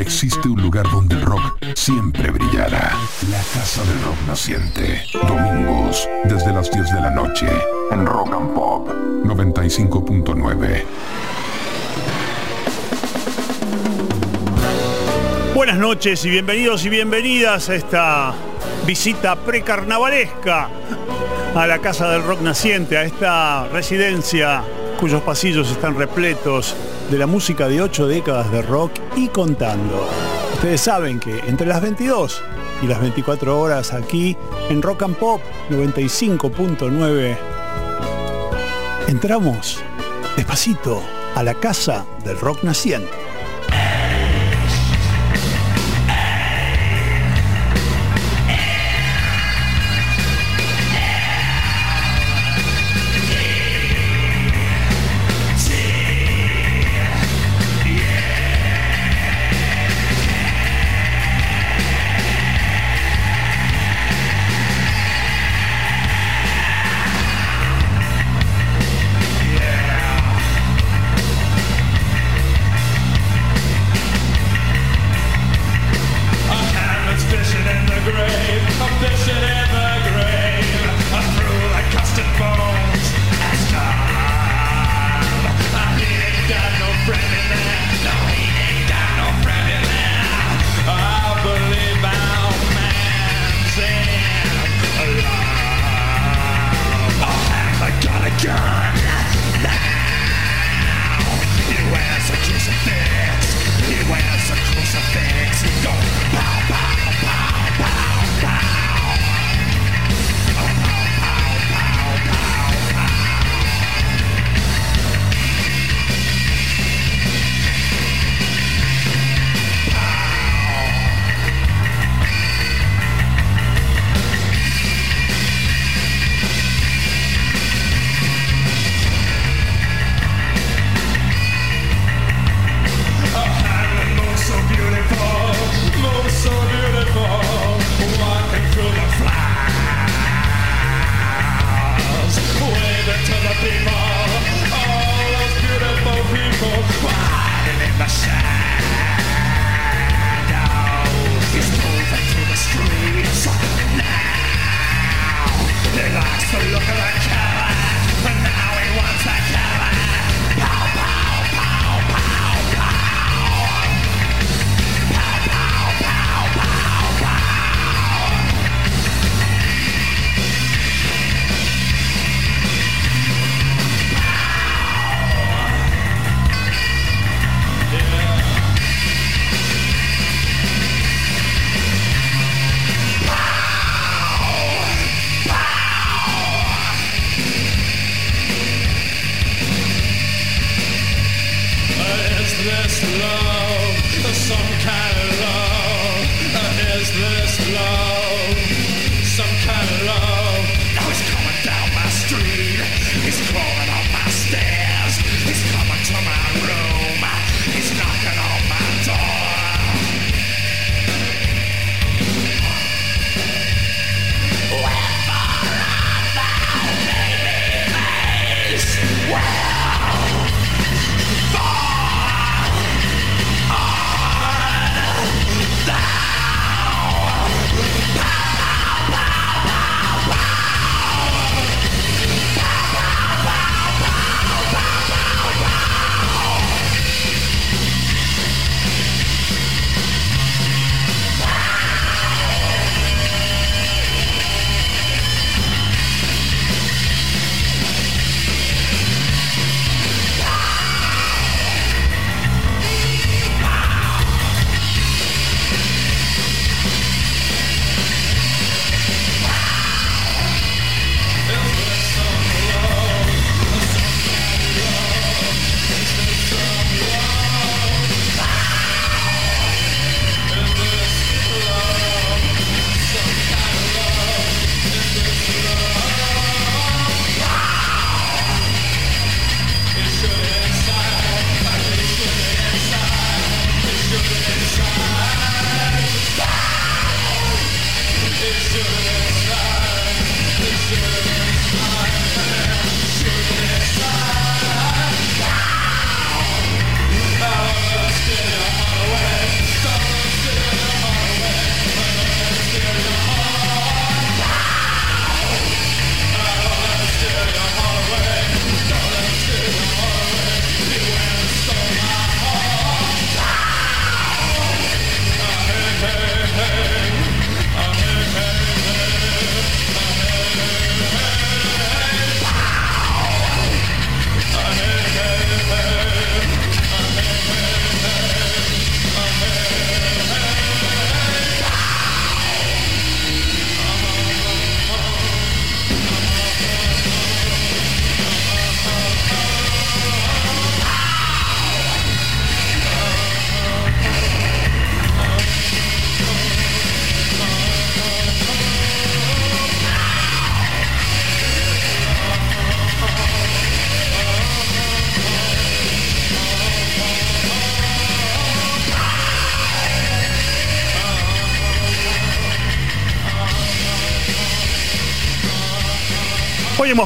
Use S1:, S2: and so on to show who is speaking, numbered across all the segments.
S1: existe un lugar donde el rock siempre brillará. La Casa del Rock Naciente. Domingos, desde las 10 de la noche, en Rock and Pop 95.9.
S2: Buenas noches y bienvenidos y bienvenidas a esta visita precarnavalesca a la Casa del Rock Naciente, a esta residencia cuyos pasillos están repletos de la música de ocho décadas de rock y contando. Ustedes saben que entre las 22 y las 24 horas aquí en Rock and Pop 95.9 entramos despacito a la Casa del Rock Naciente.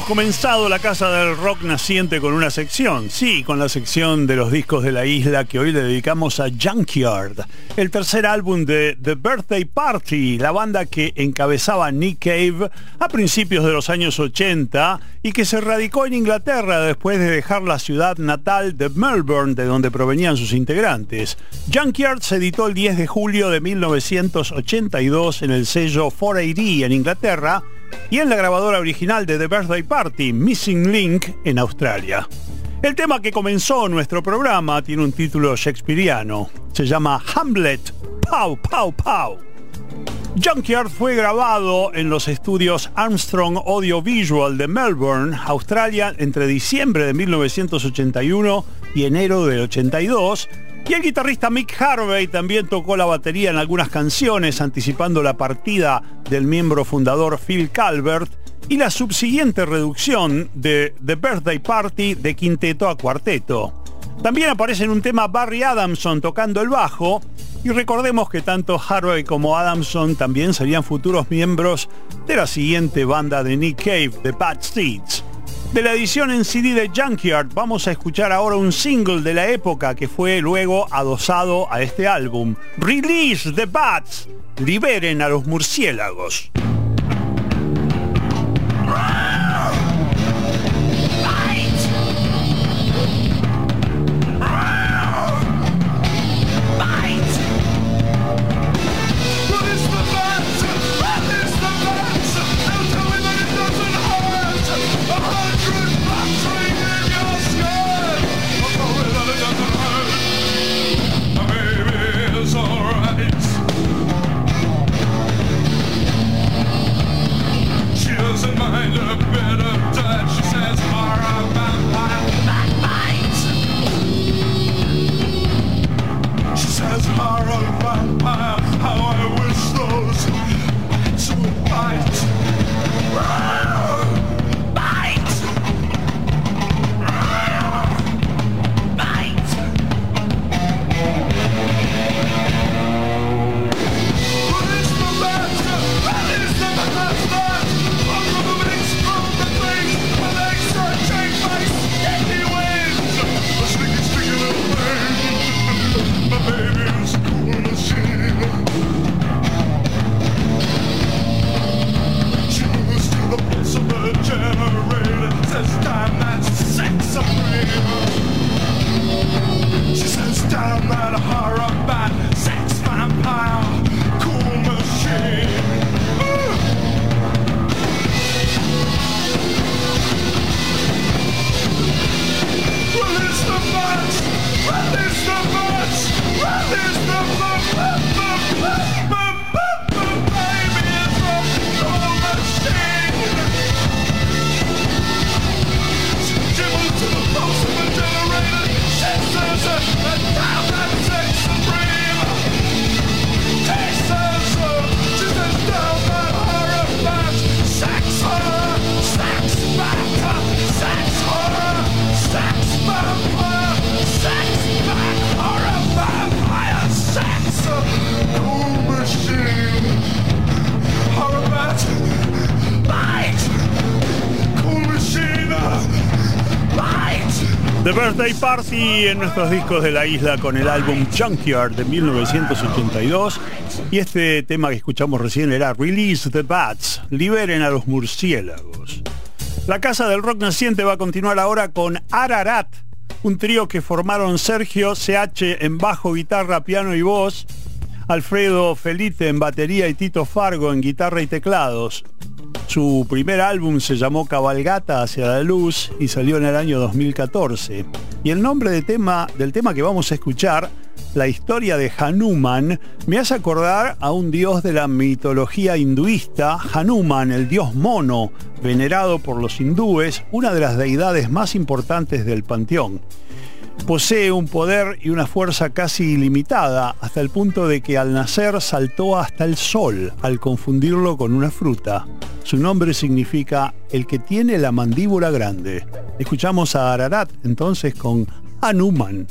S2: Comenzado la Casa del Rock Naciente con una sección, sí, con la sección de los discos de la isla que hoy le dedicamos a Junkyard, el tercer álbum de The Birthday Party, la banda que encabezaba Nick Cave a principios de los años 80 y que se radicó en Inglaterra después de dejar la ciudad natal de Melbourne, de donde provenían sus integrantes. Junkyard se editó el 10 de julio de 1982 en el sello 4AD en Inglaterra y en la grabadora original de The Birthday Party, Missing Link, en Australia. El tema que comenzó nuestro programa tiene un título shakespeariano. Se llama Hamlet. Pow, pow, pow. Junkyard fue grabado en los estudios Armstrong Audiovisual de Melbourne, Australia, entre diciembre de 1981 y enero del 82 y el guitarrista Mick Harvey también tocó la batería en algunas canciones, anticipando la partida del miembro fundador Phil Calvert y la subsiguiente reducción de The Birthday Party de quinteto a cuarteto. También aparece en un tema Barry Adamson tocando el bajo y recordemos que tanto Harvey como Adamson también serían futuros miembros de la siguiente banda de Nick Cave, The Bad Seeds. De la edición en CD de Junkyard vamos a escuchar ahora un single de la época que fue luego adosado a este álbum. Release the Bats. Liberen a los murciélagos. Party en nuestros discos de la isla con el álbum Junkyard de 1982 y este tema que escuchamos recién era Release the Bats, liberen a los murciélagos. La Casa del Rock Naciente va a continuar ahora con Ararat, un trío que formaron Sergio CH en bajo, guitarra, piano y voz, Alfredo Felite en batería y Tito Fargo en guitarra y teclados. Su primer álbum se llamó Cabalgata hacia la luz y salió en el año 2014. Y el nombre de tema, del tema que vamos a escuchar, la historia de Hanuman, me hace acordar a un dios de la mitología hinduista, Hanuman, el dios mono, venerado por los hindúes, una de las deidades más importantes del panteón. Posee un poder y una fuerza casi ilimitada, hasta el punto de que al nacer saltó hasta el sol al confundirlo con una fruta. Su nombre significa el que tiene la mandíbula grande. Escuchamos a Ararat entonces con Hanuman.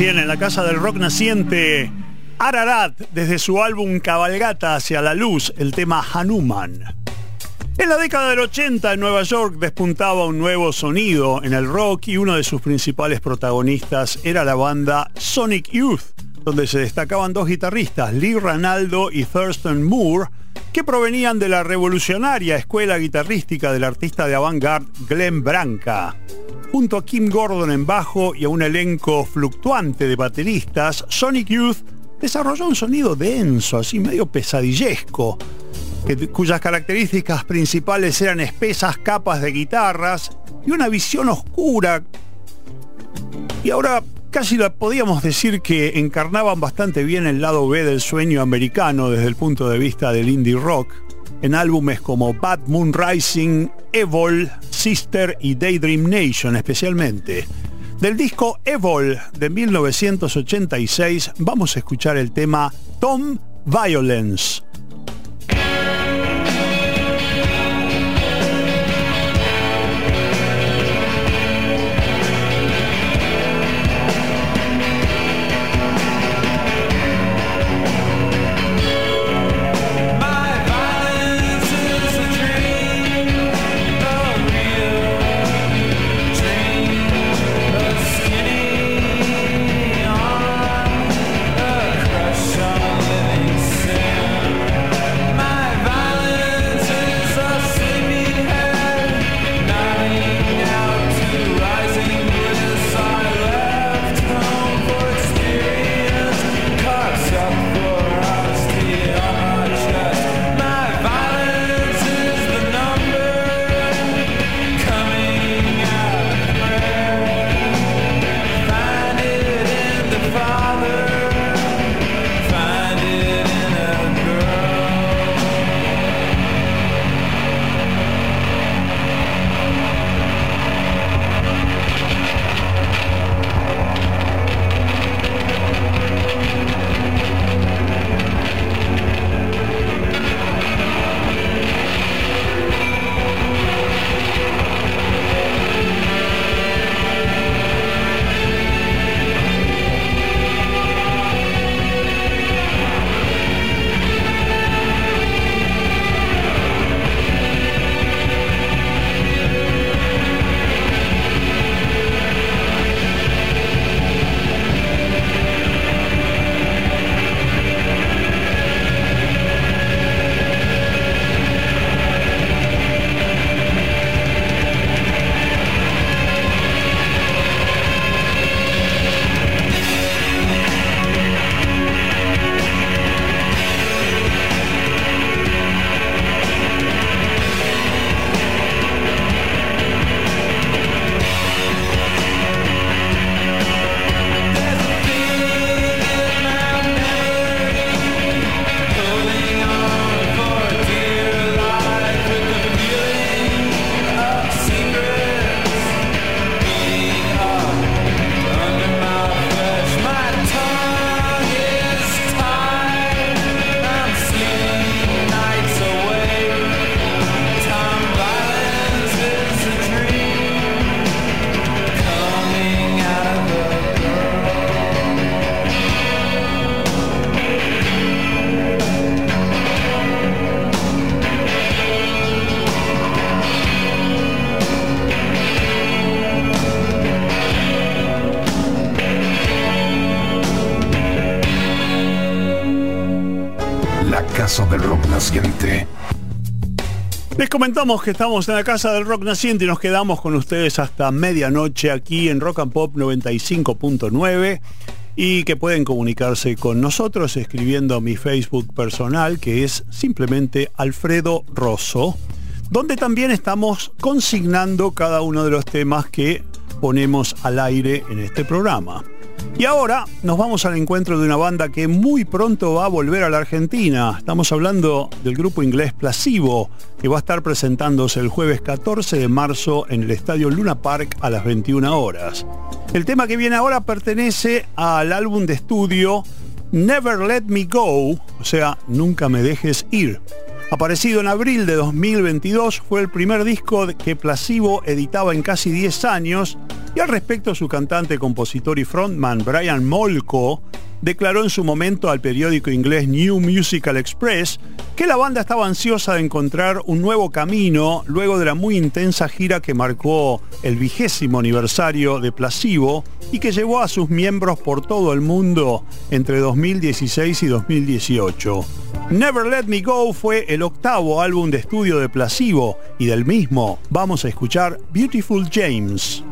S2: En la casa del rock naciente Ararat desde su álbum Cabalgata hacia la luz, el tema Hanuman. En la década del 80 en Nueva York despuntaba un nuevo sonido en el rock y uno de sus principales protagonistas era la banda Sonic Youth, donde se destacaban dos guitarristas, Lee Ranaldo y Thurston Moore, que provenían de la revolucionaria escuela guitarrística del artista de avant-garde Glenn Branca. Junto a Kim Gordon en bajo y a un elenco fluctuante de bateristas, Sonic Youth desarrolló un sonido denso, así medio pesadillesco, cuyas características principales eran espesas capas de guitarras y una visión oscura. Y ahora casi la podíamos decir que encarnaban bastante bien el lado B del sueño americano desde el punto de vista del indie rock, en álbumes como Bad Moon Rising, Evol, Sister y Daydream Nation especialmente. Del disco Evol de 1986 vamos a escuchar el tema Tom Violence. Comentamos que estamos en la Casa del Rock Naciente y nos quedamos con ustedes hasta medianoche aquí en Rock and Pop 95.9 y que pueden comunicarse con nosotros escribiendo a mi Facebook personal que es simplemente Alfredo Rosso, donde también estamos consignando cada uno de los temas que ponemos al aire en este programa. Y ahora nos vamos al encuentro de una banda que muy pronto va a volver a la Argentina. Estamos hablando del grupo inglés Placebo, que va a estar presentándose el jueves 14 de marzo en el Estadio Luna Park a las 21 horas. El tema que viene ahora pertenece al álbum de estudio Never Let Me Go, o sea, Nunca Me Dejes Ir. Aparecido en abril de 2022, fue el primer disco que Placebo editaba en casi 10 años
S3: Y al respecto su cantante, compositor y frontman Brian Molko declaró en su momento al periódico inglés New Musical Express que la banda estaba ansiosa de encontrar un nuevo camino luego de la muy intensa gira que marcó el vigésimo aniversario de Placebo y que llevó a sus miembros por todo el mundo entre 2016 y 2018. Never Let Me Go fue el octavo álbum de estudio de Placebo y del mismo vamos a escuchar Beautiful James.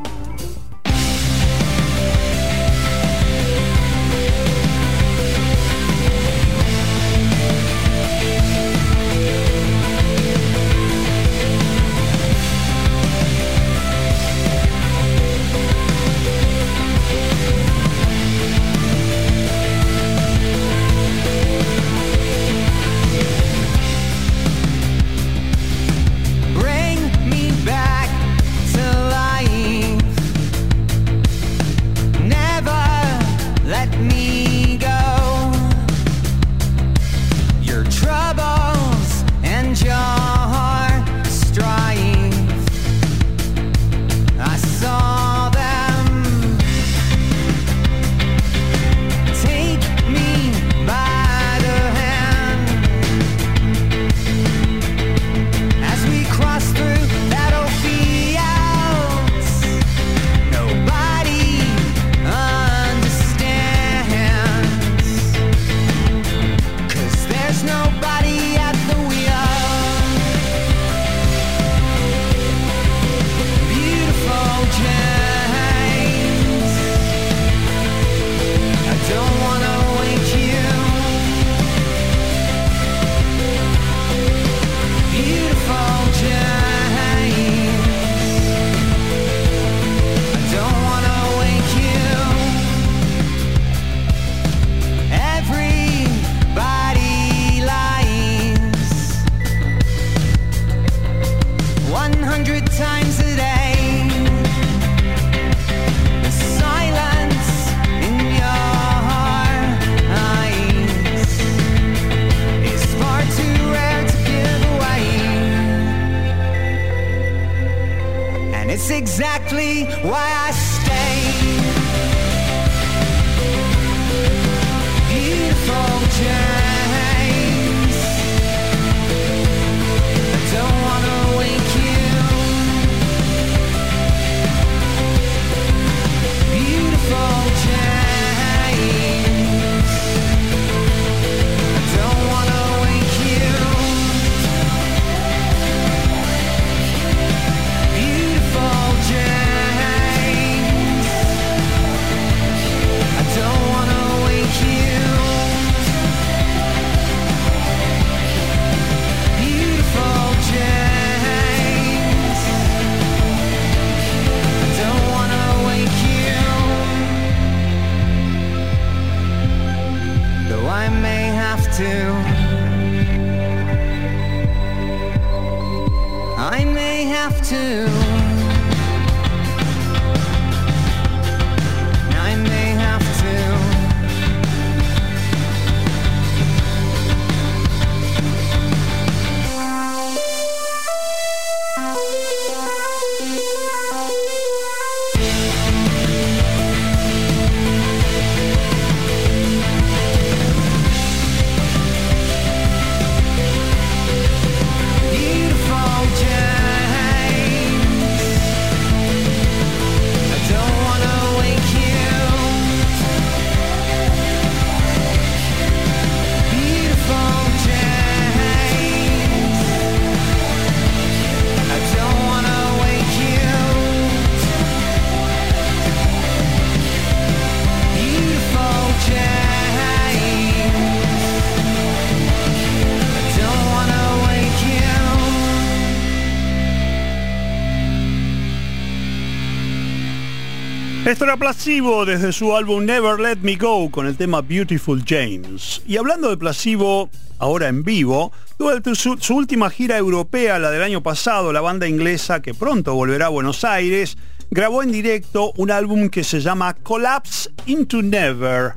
S3: Placebo desde su álbum Never Let Me Go con el tema Beautiful James. Y hablando de Placebo, ahora en vivo, durante su, su, última gira europea, la del año pasado, la banda inglesa que pronto volverá a Buenos Aires, grabó en directo un álbum que se llama Collapse into Never.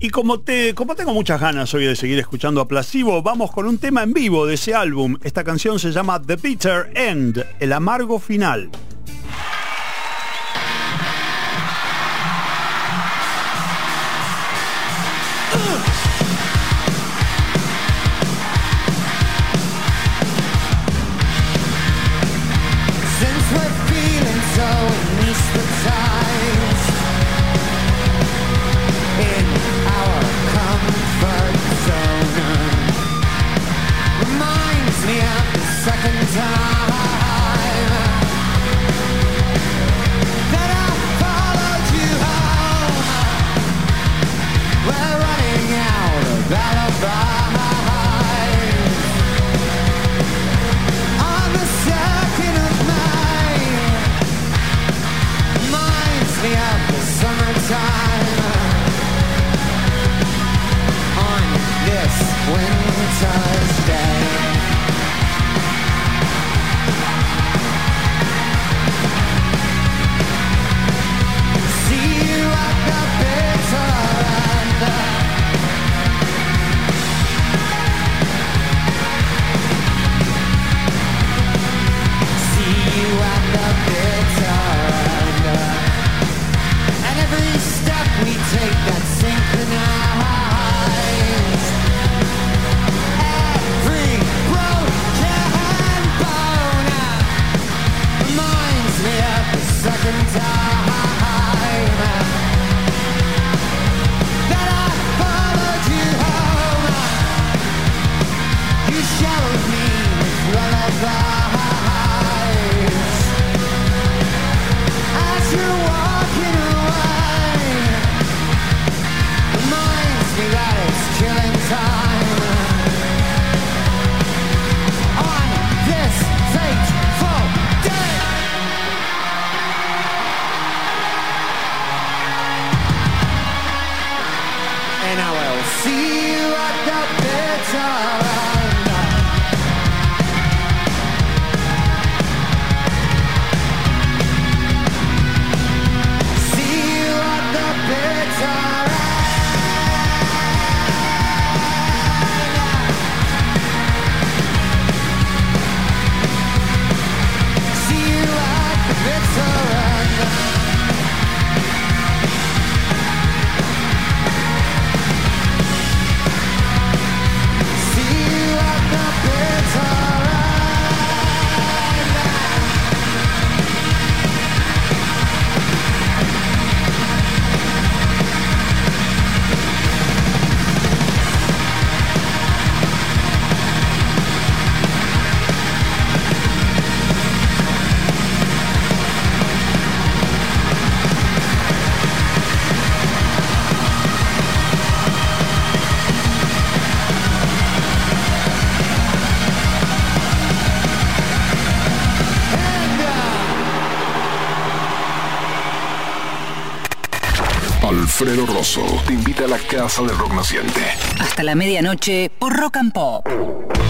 S3: Y como, te, como tengo muchas ganas hoy de seguir escuchando a vamos con un tema en vivo de ese álbum. Esta canción se llama The Bitter End, el amargo final.
S1: Alfredo Rosso te invita a la Casa del Rock Naciente.
S4: Hasta la medianoche por Rock and Pop.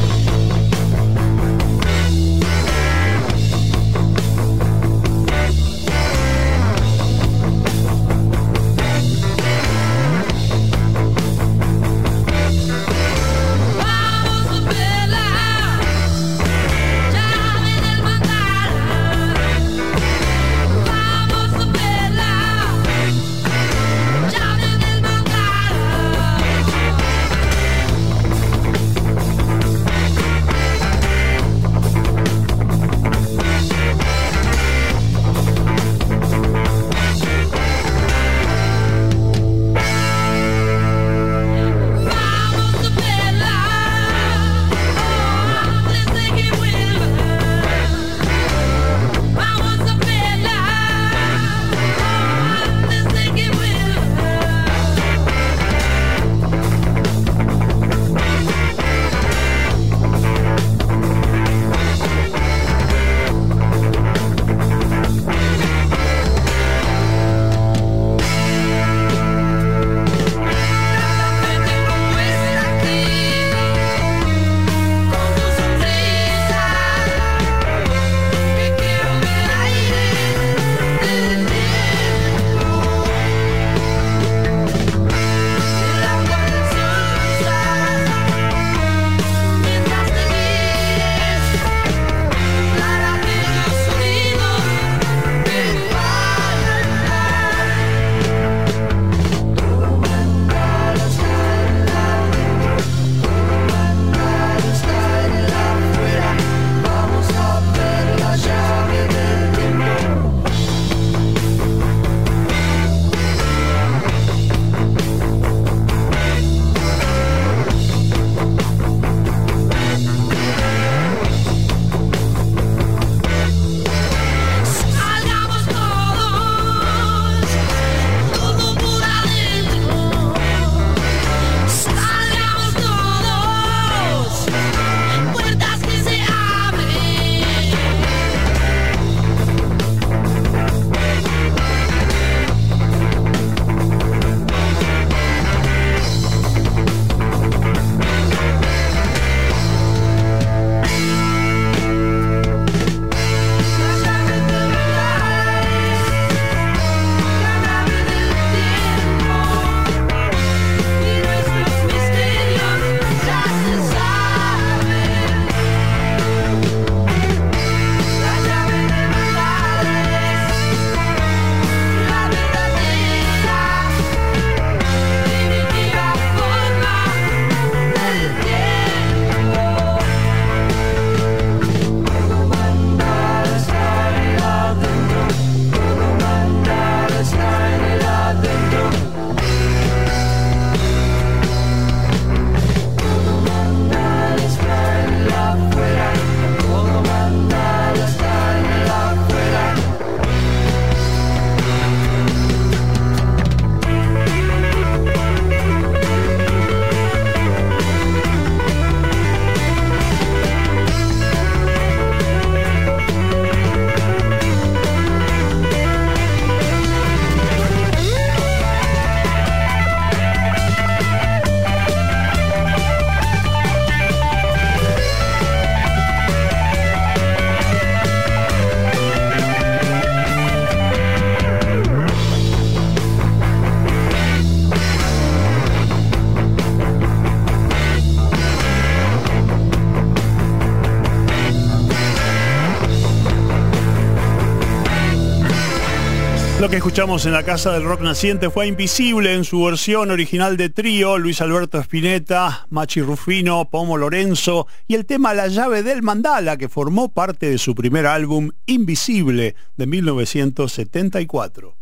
S2: Que escuchamos en la Casa del Rock Naciente fue Invisible en su versión original de trío, Luis Alberto Spinetta, Machi Rufino, Pomo Lorenzo y el tema La llave del mandala que formó parte de su primer álbum Invisible de 1974.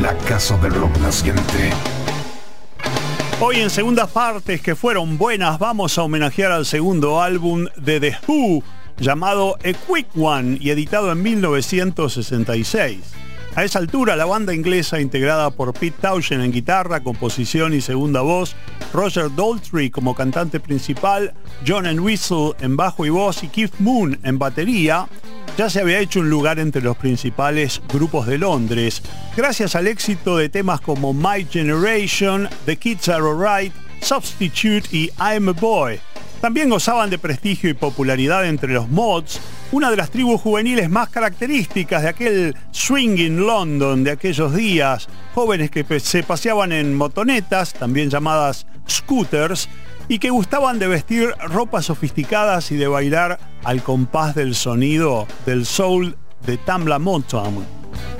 S1: La Casa del Rock Naciente.
S2: Hoy en segundas partes que fueron buenas vamos a homenajear al segundo álbum de The Who llamado A Quick One y editado en 1966. A esa altura, la banda inglesa, integrada por Pete Townshend en guitarra, composición y segunda voz, Roger Daltrey como cantante principal, John Whistle en bajo y voz y Keith Moon en batería, ya se había hecho un lugar entre los principales grupos de Londres, gracias al éxito de temas como My Generation, The Kids Are Alright, Substitute y I'm a Boy. También gozaban de prestigio y popularidad entre los mods, una de las tribus juveniles más características de aquel swinging London de aquellos días, jóvenes que se paseaban en motonetas, también llamadas scooters, y que gustaban de vestir ropas sofisticadas y de bailar al compás del sonido del soul de Tamla Motown.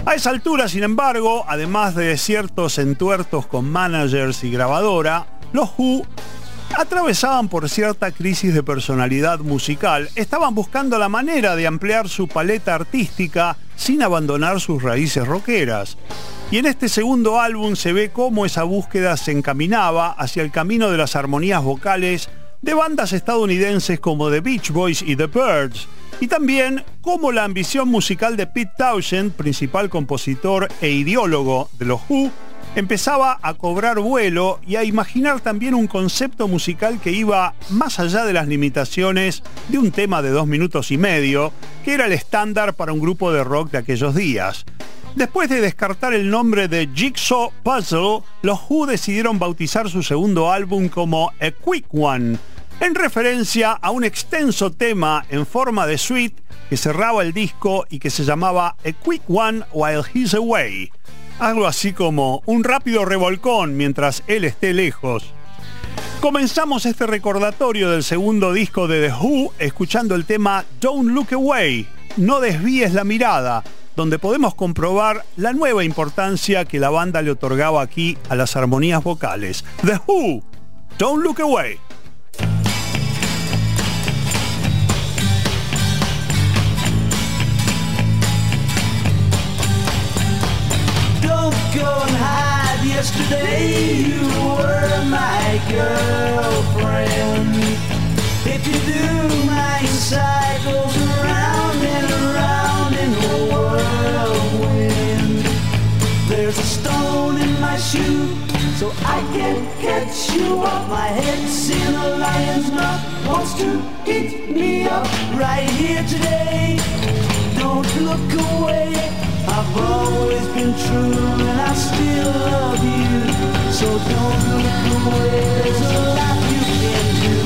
S2: A esa altura, sin embargo, además de ciertos entuertos con managers y grabadora, los Who atravesaban por cierta crisis de personalidad musical, estaban buscando la manera de ampliar su paleta artística sin abandonar sus raíces rockeras. Y en este segundo álbum se ve cómo esa búsqueda se encaminaba hacia el camino de las armonías vocales de bandas estadounidenses como The Beach Boys y The Birds, y también cómo la ambición musical de Pete Townshend, principal compositor e ideólogo de los Who, empezaba a cobrar vuelo y a imaginar también un concepto musical que iba más allá de las limitaciones de un tema de dos minutos y medio, que era el estándar para un grupo de rock de aquellos días. Después de descartar el nombre de Jigsaw Puzzle, los Who decidieron bautizar su segundo álbum como A Quick One, en referencia a un extenso tema en forma de suite que cerraba el disco y que se llamaba A Quick One While He's Away algo así como un rápido revolcón mientras él esté lejos. Comenzamos este recordatorio del segundo disco de The Who escuchando el tema Don't Look Away, no desvíes la mirada, donde podemos comprobar la nueva importancia que la banda le otorgaba aquí a las armonías vocales. The Who, Don't Look Away.
S5: Yesterday you were my girlfriend. If you do, my inside goes around and around in the whirlwind. There's a stone in my shoe, so I can't catch you off my head. Seeing a lion's mouth wants to eat me up right here today. Don't look away. I've always been true and I still love you. So don't look away, there's a lot you can do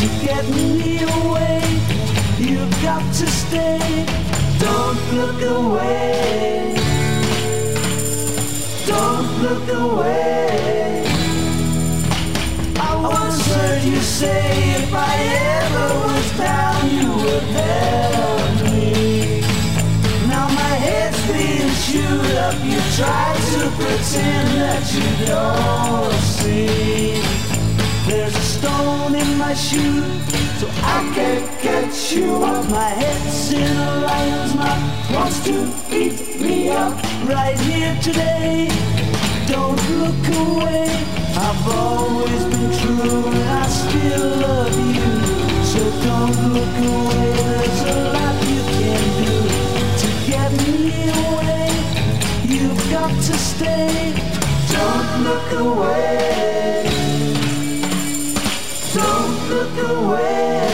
S5: to get me away. You've got to stay, don't look away. Don't look away. I once heard you say if I ever was down, you were there chewed up. You try to pretend that you don't see. There's a stone in my shoe, so I can't catch you up. My head's in a lion's mouth, wants to eat me up right here today. Don't look away. I've always been true, and I still love you. So don't look away. There's a lot got to stay. Don't look away. Don't look away.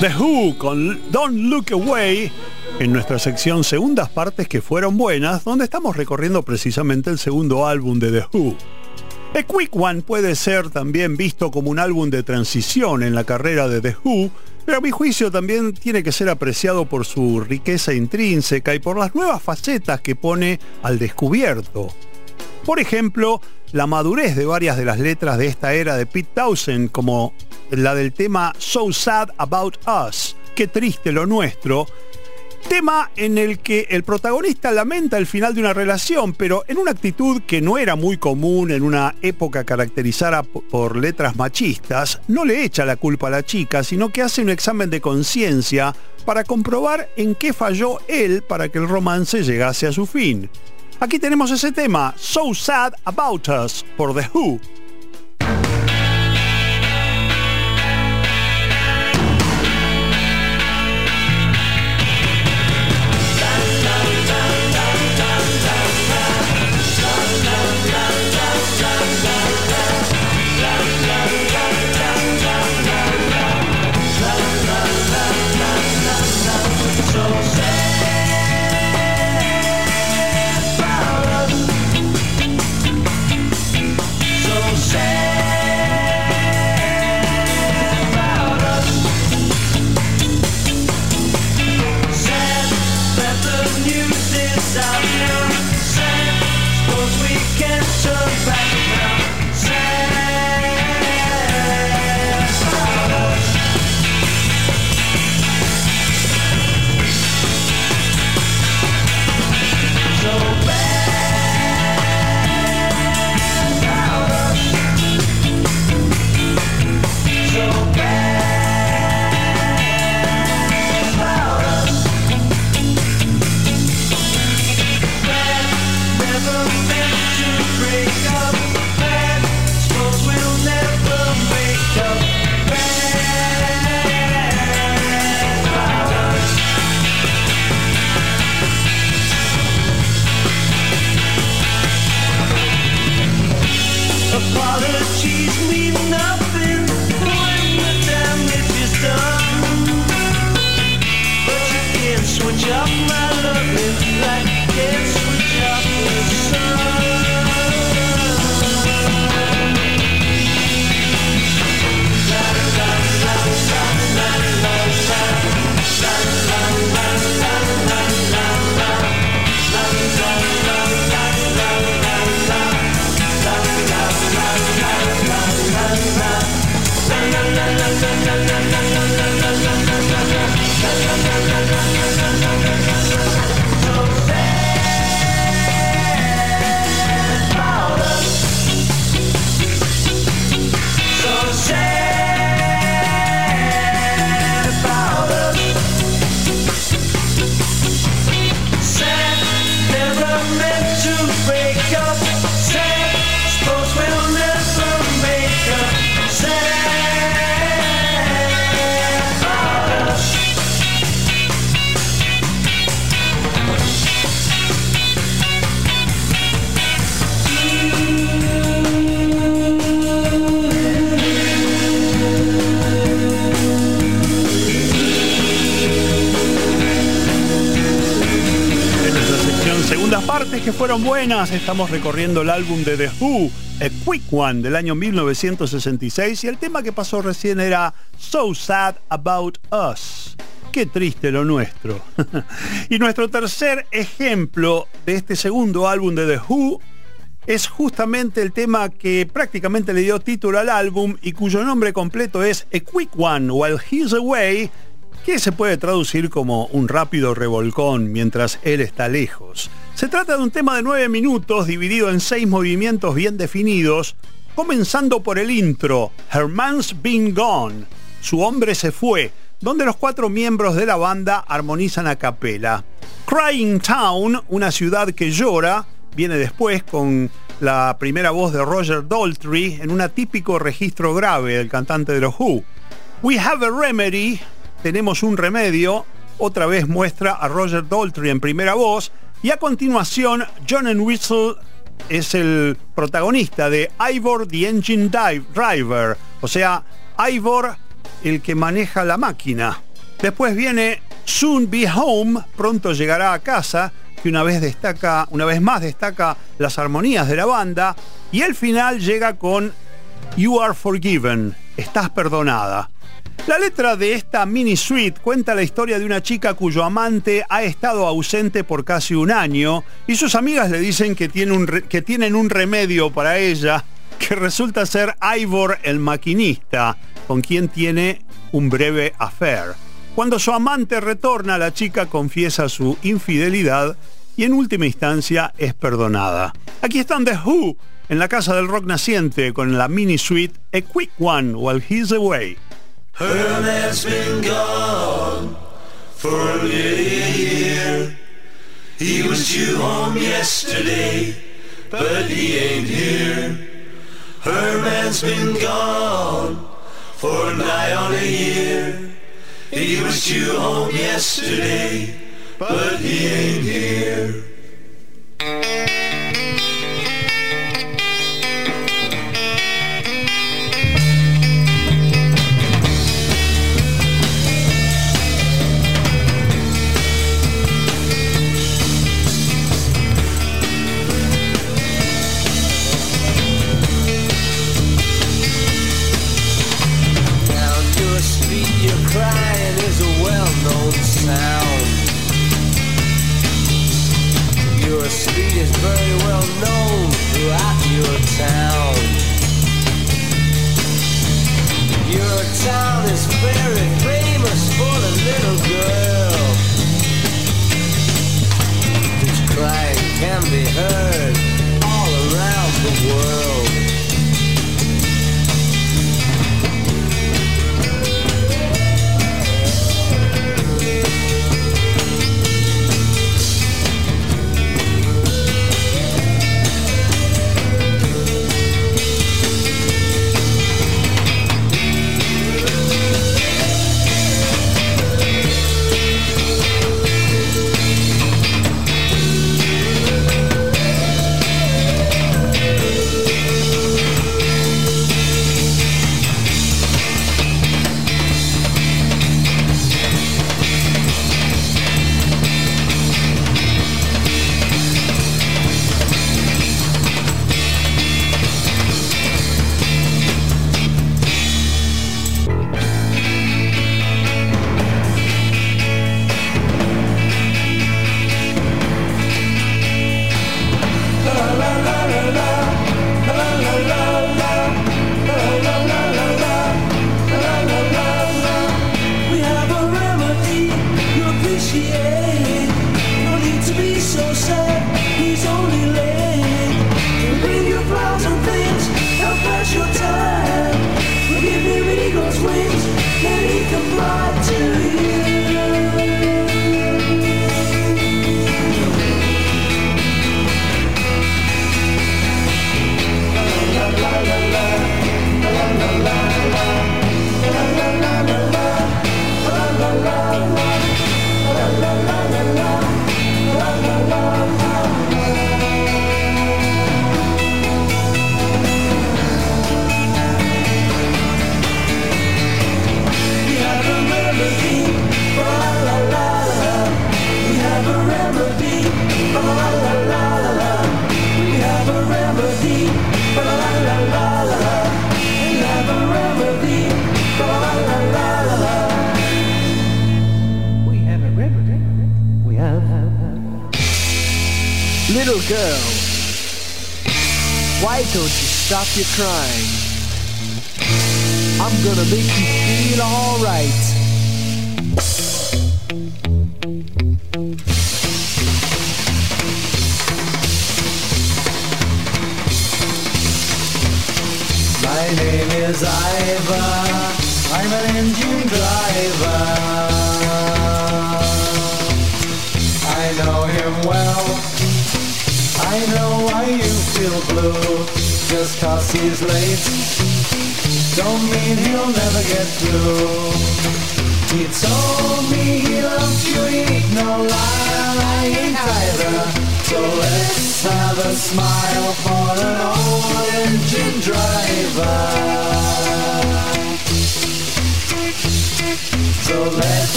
S2: The Who con Don't Look Away en nuestra sección Segundas Partes que fueron buenas, donde estamos recorriendo precisamente el segundo álbum de The Who. A Quick One puede ser también visto como un álbum de transición en la carrera de The Who, pero a mi juicio también tiene que ser apreciado por su riqueza intrínseca y por las nuevas facetas que pone al descubierto. Por ejemplo, la madurez de varias de las letras de esta era de Pete Townsend, como la del tema So Sad About Us, qué triste lo nuestro, tema en el que el protagonista lamenta el final de una relación, pero en una actitud que no era muy común en una época caracterizada por letras machistas, no le echa la culpa a la chica, sino que hace un examen de conciencia para comprobar en qué falló él para que el romance llegase a su fin. Aquí tenemos ese tema, So Sad About Us, por The Who. Estamos recorriendo el álbum de The Who, A Quick One, del año 1966. Y el tema que pasó recién era So Sad About Us. Qué triste lo nuestro. y nuestro tercer ejemplo de este segundo álbum de The Who es justamente el tema que prácticamente le dio título al álbum y cuyo nombre completo es A Quick One While He's Away, que se puede traducir como un rápido revolcón mientras él está lejos. Se trata de un tema de nueve minutos dividido en seis movimientos bien definidos, comenzando por el intro, Herman's Been Gone, su hombre se fue, donde los cuatro miembros de la banda armonizan a capela. Crying Town, una ciudad que llora, viene después con la primera voz de Roger Daltrey en un atípico registro grave del cantante de los Who. We Have a Remedy, tenemos un remedio, otra vez muestra a Roger Daltrey en primera voz, y a continuación, John Whistle es el protagonista de Ivor the Engine Driver, o sea, Ivor el que maneja la máquina. Después viene Soon Be Home, pronto llegará a casa, que una vez destaca, una vez más destaca las armonías de la banda y el final llega con You Are Forgiven, estás perdonada. La letra de esta mini suite cuenta la historia de una chica cuyo amante ha estado ausente por casi un año y sus amigas le dicen que, tienen un remedio para ella que resulta ser Ivor el maquinista, con quien tiene un breve affair. Cuando su amante retorna, la chica confiesa su infidelidad y en última instancia es perdonada. Aquí están The Who en la casa del rock naciente con la mini suite A Quick One While He's Away.
S5: Her man's been gone for a year. He was due home yesterday, but he ain't here. Her man's been gone for nigh on a year. He was due home yesterday, but he ain't here. Is very well known throughout your town. Your town is very famous for the little girl whose crying can be heard all around the world. You
S3: stop your crying?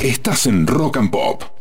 S1: Estás
S6: en Rock and Pop.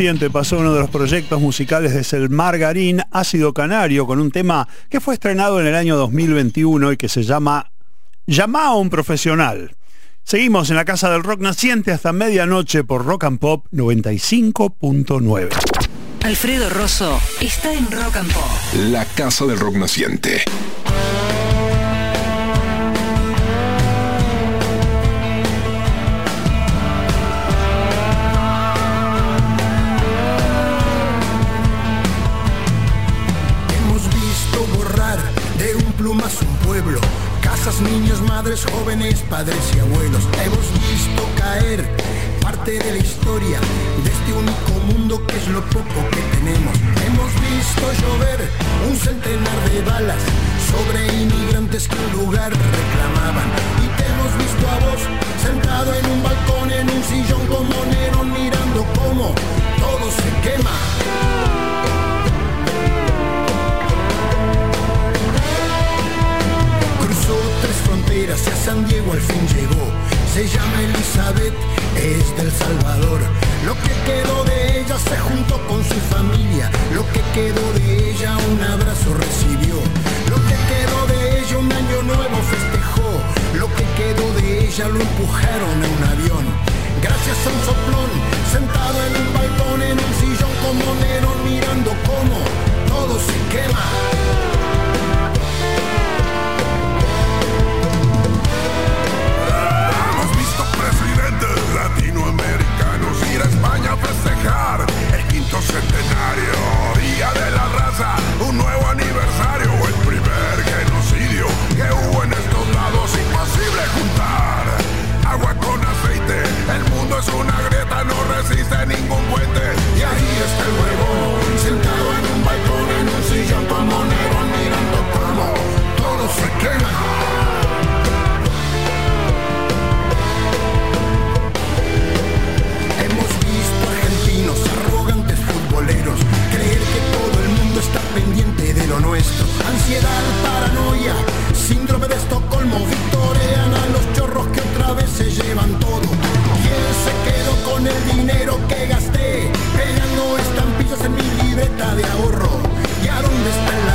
S2: Naciente pasó uno de los proyectos musicales de El Margarín, Ácido Canario, con un tema que fue estrenado en el año 2021 y que se llama Llama a un profesional. Seguimos en la Casa del Rock Naciente hasta medianoche por Rock and Pop 95.9.
S7: Alfredo Rosso está en Rock and Pop.
S4: La Casa del Rock Naciente.
S8: Padres y de ella un abrazo recibió. Lo que quedó de ella un año nuevo festejó. Lo que quedó de ella lo empujaron a un avión. Gracias a un soplón, sentado en un balcón, en un sillón como Nerón, mirando cómo todo se quema.
S4: Hemos visto presidentes latinoamericanos ir a España a festejar el quinto centenario, un nuevo aniversario, el primer genocidio que hubo en estos lados, imposible juntar agua con aceite, el mundo es una grieta, no resiste ningún puente, y ahí está el huevón, sentado en un balcón, en un sillón como Nerón, mirando cómo todo se quema.
S8: Ansiedad, paranoia, síndrome de Estocolmo, victorean a los chorros que otra vez se llevan todo. ¿Quién se quedó con el dinero que gasté? Pegando estampillas en mi libreta de ahorro. ¿Y a dónde está el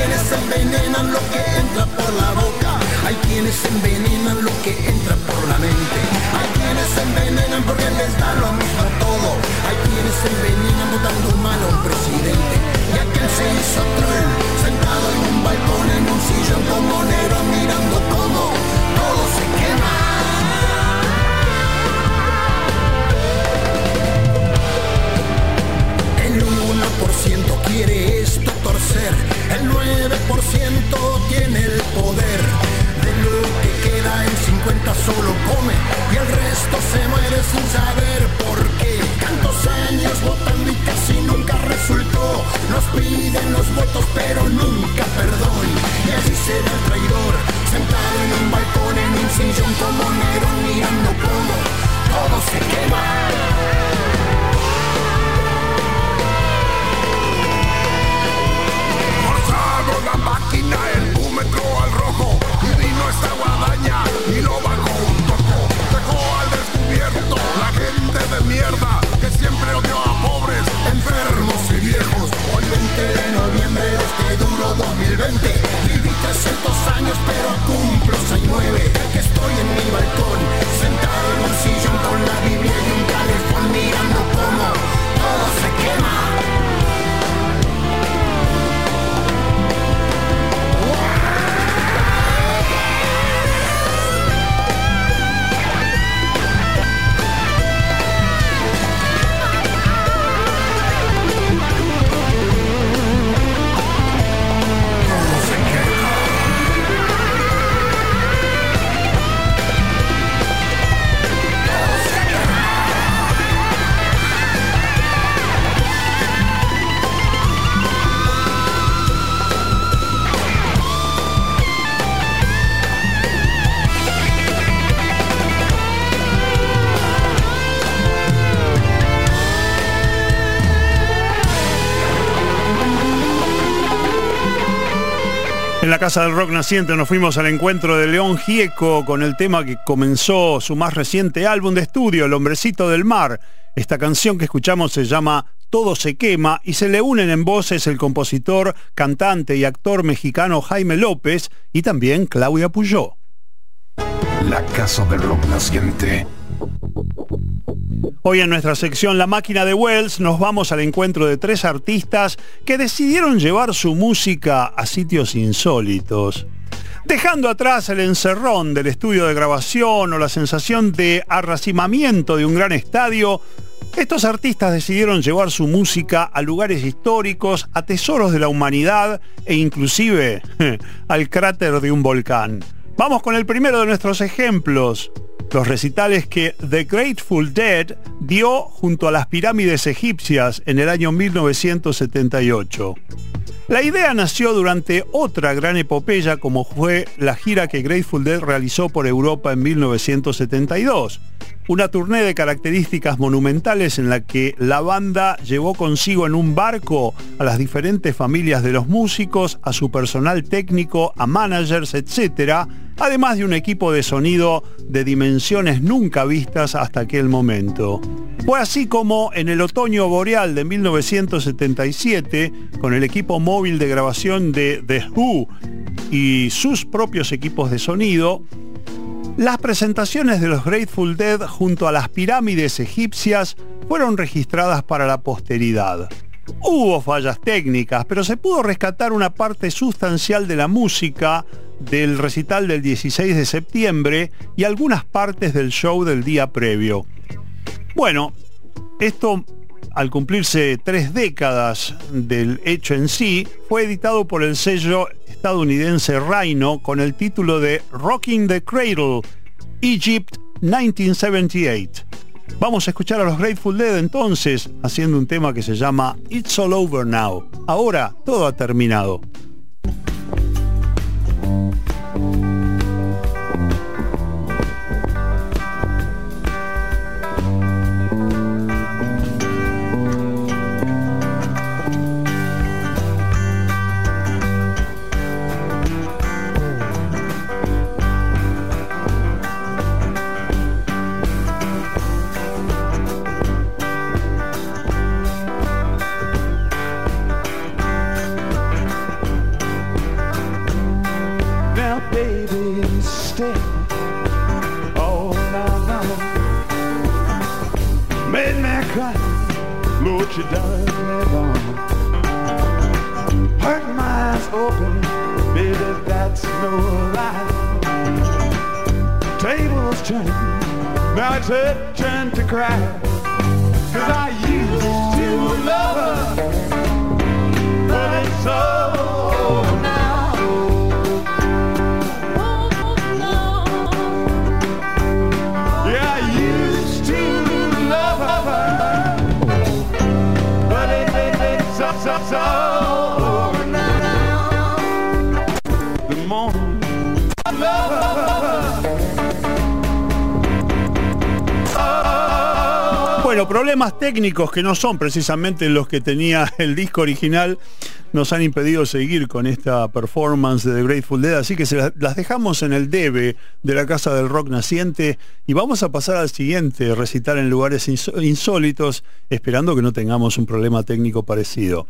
S8: quienes envenenan lo que entra por la boca, hay quienes envenenan lo que entra por la mente, hay quienes envenenan porque les da lo mismo todo, hay quienes envenenan votando mal a un presidente, y aquel se hizo troll, sentado en un balcón, en un sillón como negro, mirando cómo todo se quema. El 1% quiere esto ser. El 9% tiene el poder. De lo que queda el 50 solo come y el resto se muere sin saber por qué. Tantos años votando y casi nunca resultó. Nos piden los votos pero nunca perdón. Y así será el traidor, sentado en un balcón, en un sillón como Nero mirando cómo todo se quema. esta guadaña y lo bajo un toco.
S9: Dejó al descubierto la gente de mierda que siempre odió a pobres,
S8: enfermos y viejos. Hoy 20 de noviembre de este duro 2020. Viví 300 años pero cumplo 69. Que estoy en mi balcón, sentado en un sillón con la Biblia y un calefón mirando cómo todo se quema.
S2: En la Casa del Rock Naciente nos fuimos al encuentro de León Gieco con el tema que comenzó su más reciente álbum de estudio, El Hombrecito del Mar. Esta canción que escuchamos se llama Todo se quema y se le unen en voces el compositor, cantante y actor mexicano Jaime López y también Claudia Puyó.
S4: La Casa del Rock Naciente.
S2: Hoy en nuestra sección La Máquina de Wells nos vamos al encuentro de tres artistas que decidieron llevar su música a sitios insólitos. Dejando atrás el encerrón del estudio de grabación o la sensación de arracimamiento de un gran estadio, estos artistas decidieron llevar su música a lugares históricos, a tesoros de la humanidad e inclusive al cráter de un volcán. Vamos con el primero de nuestros ejemplos, los recitales que The Grateful Dead dio junto a las pirámides egipcias en el año 1978. La idea nació durante otra gran epopeya como fue la gira que Grateful Dead realizó por Europa en 1972. Una turné de características monumentales en la que la banda llevó consigo en un barco a las diferentes familias de los músicos, a su personal técnico, a managers, etc., además de un equipo de sonido de dimensiones nunca vistas hasta aquel momento. Fue así como en el otoño boreal de 1977, con el equipo móvil de grabación de The Who y sus propios equipos de sonido, las presentaciones de los Grateful Dead junto a las pirámides egipcias fueron registradas para la posteridad. Hubo fallas técnicas, pero se pudo rescatar una parte sustancial de la música del recital del 16 de septiembre y algunas partes del show del día previo. Bueno, esto al cumplirse tres décadas del hecho en sí, fue editado por el sello estadounidense Rhino con el título de Rocking the Cradle, Egypt 1978. Vamos a escuchar a los Grateful Dead entonces haciendo un tema que se llama It's All Over Now. Ahora todo ha terminado.
S10: Now turn to cry. Cause I used to love her, but it's over now. Yeah, I used to love her, but it, it, it's so, so
S2: problemas técnicos que no son precisamente los que tenía el disco original nos han impedido seguir con esta performance de The Grateful Dead, así que se las- dejamos en el debe de la Casa del Rock Naciente y vamos a pasar al siguiente, recitar en lugares insó- insólitos, esperando que no tengamos un problema técnico parecido.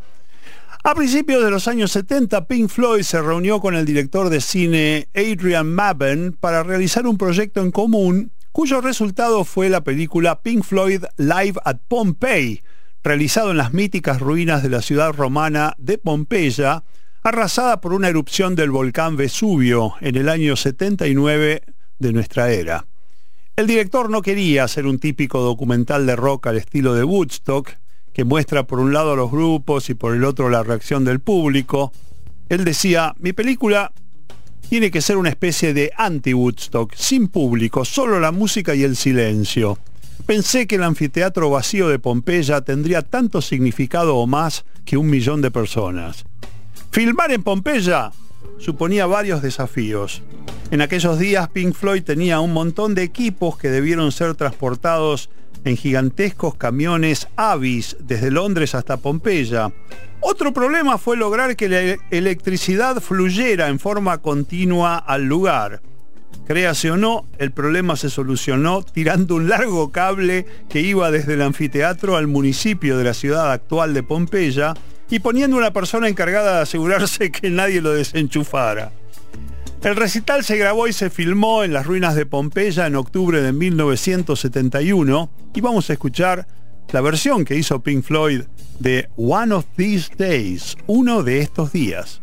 S2: A principios de los años 70, Pink Floyd se reunió con el director de cine Adrian Maben para realizar un proyecto en común cuyo resultado fue la película Pink Floyd Live at Pompeii, realizado en las míticas ruinas de la ciudad romana de Pompeya, arrasada por una erupción del volcán Vesubio en el año 79 de nuestra era. El director no quería hacer un típico documental de rock al estilo de Woodstock, que muestra por un lado a los grupos y por el otro la reacción del público. Él decía, mi película tiene que ser una especie de anti-Woodstock, sin público, solo la música y el silencio. Pensé que el anfiteatro vacío de Pompeya tendría tanto significado o más que un millón de personas. Filmar en Pompeya suponía varios desafíos. En aquellos días Pink Floyd tenía un montón de equipos que debieron ser transportados en gigantescos camiones Avis desde Londres hasta Pompeya. Otro problema fue lograr que la electricidad fluyera en forma continua al lugar. Créase o no, el problema se solucionó tirando un largo cable que iba desde el anfiteatro al municipio de la ciudad actual de Pompeya y poniendo una persona encargada de asegurarse que nadie lo desenchufara. El recital se grabó y se filmó en las ruinas de Pompeya en octubre de 1971 y vamos a escuchar la versión que hizo Pink Floyd de One of These Days, uno de estos días.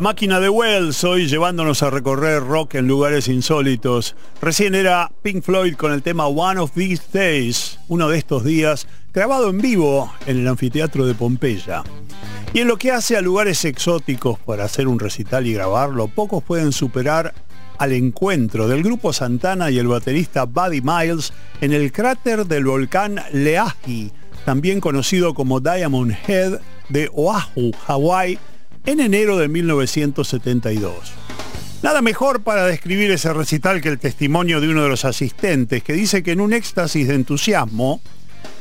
S2: Máquina de Wells hoy llevándonos a recorrer rock en lugares insólitos. Recién era Pink Floyd con el tema One of These Days, uno de estos días, grabado en vivo en el anfiteatro de Pompeya. Y en lo que hace a lugares exóticos para hacer un recital y grabarlo, pocos pueden superar al encuentro del grupo Santana y el baterista Buddy Miles en el cráter del volcán Leahi, también conocido como Diamond Head de Oahu, Hawái, en enero de 1972. Nada mejor para describir ese recital que el testimonio de uno de los asistentes, que dice que en un éxtasis de entusiasmo,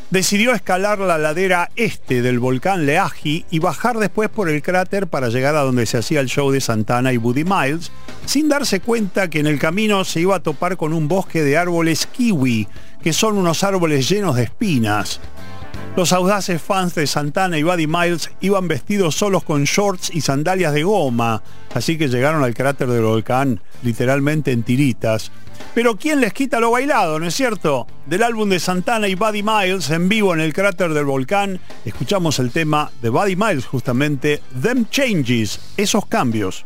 S2: decidió escalar la ladera este del volcán Leaji y bajar después por el cráter para llegar a donde se hacía el show de Santana y Buddy Miles, sin darse cuenta que en el camino se iba a topar con un bosque de árboles kiwi, que son unos árboles llenos de espinas. Los audaces fans de Santana y Buddy Miles iban vestidos solos con shorts y sandalias de goma, así que llegaron al cráter del volcán literalmente en tiritas. Pero ¿quién les quita lo bailado, no es cierto? Del álbum de Santana y Buddy Miles en vivo en el cráter del volcán, escuchamos el tema de Buddy Miles justamente, Them Changes, esos cambios.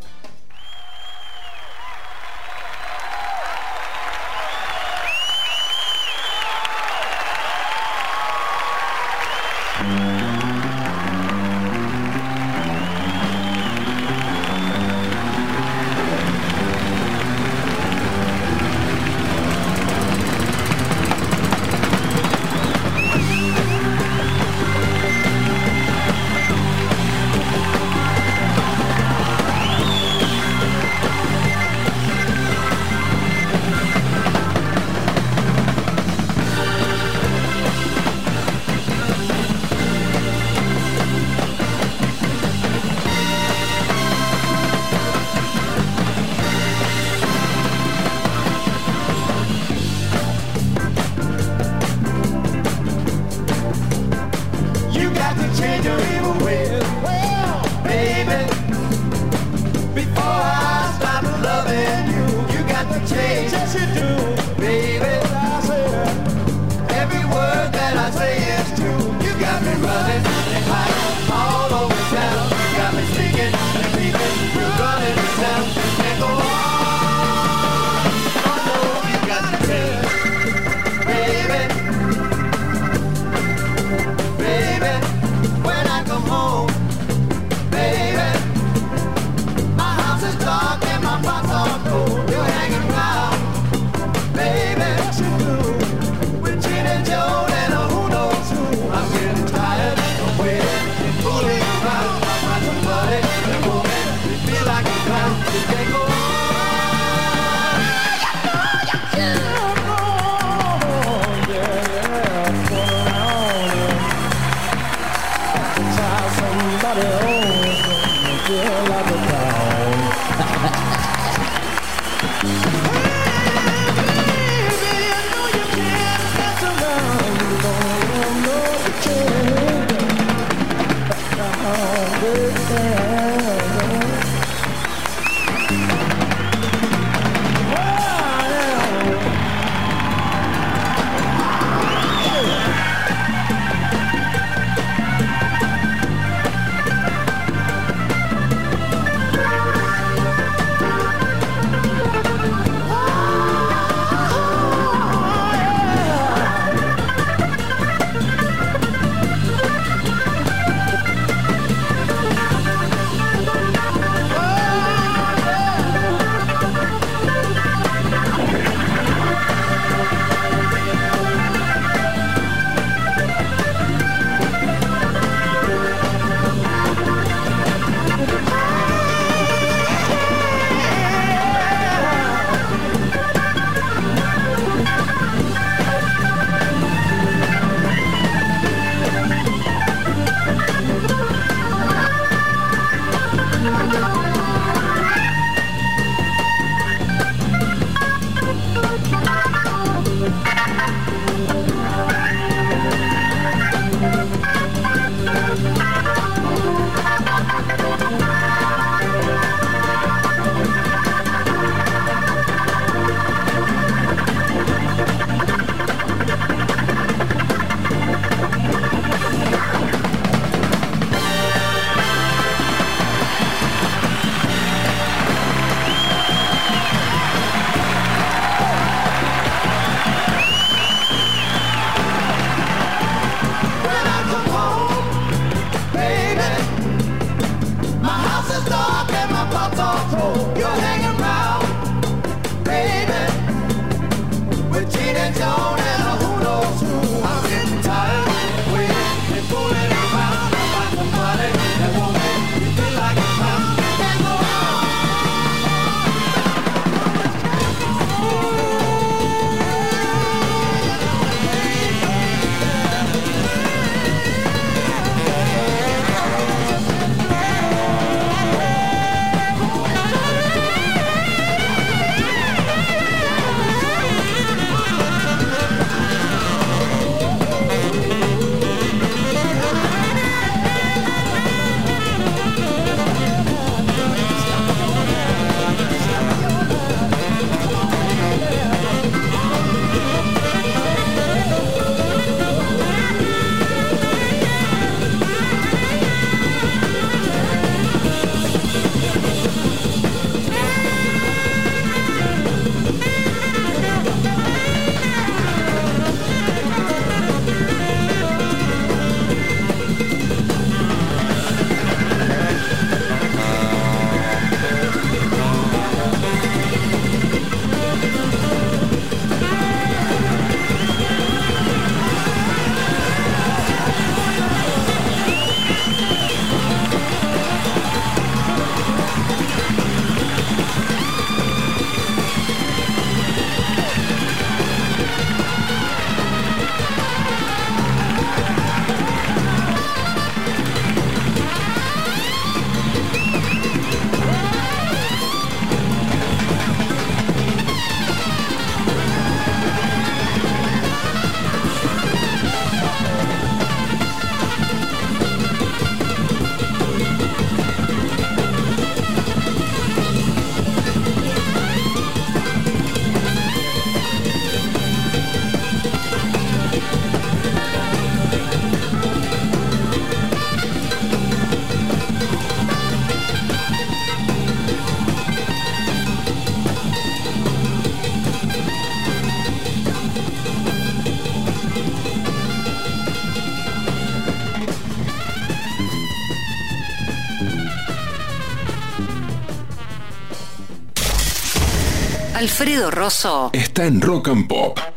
S1: Está en Rock and Pop.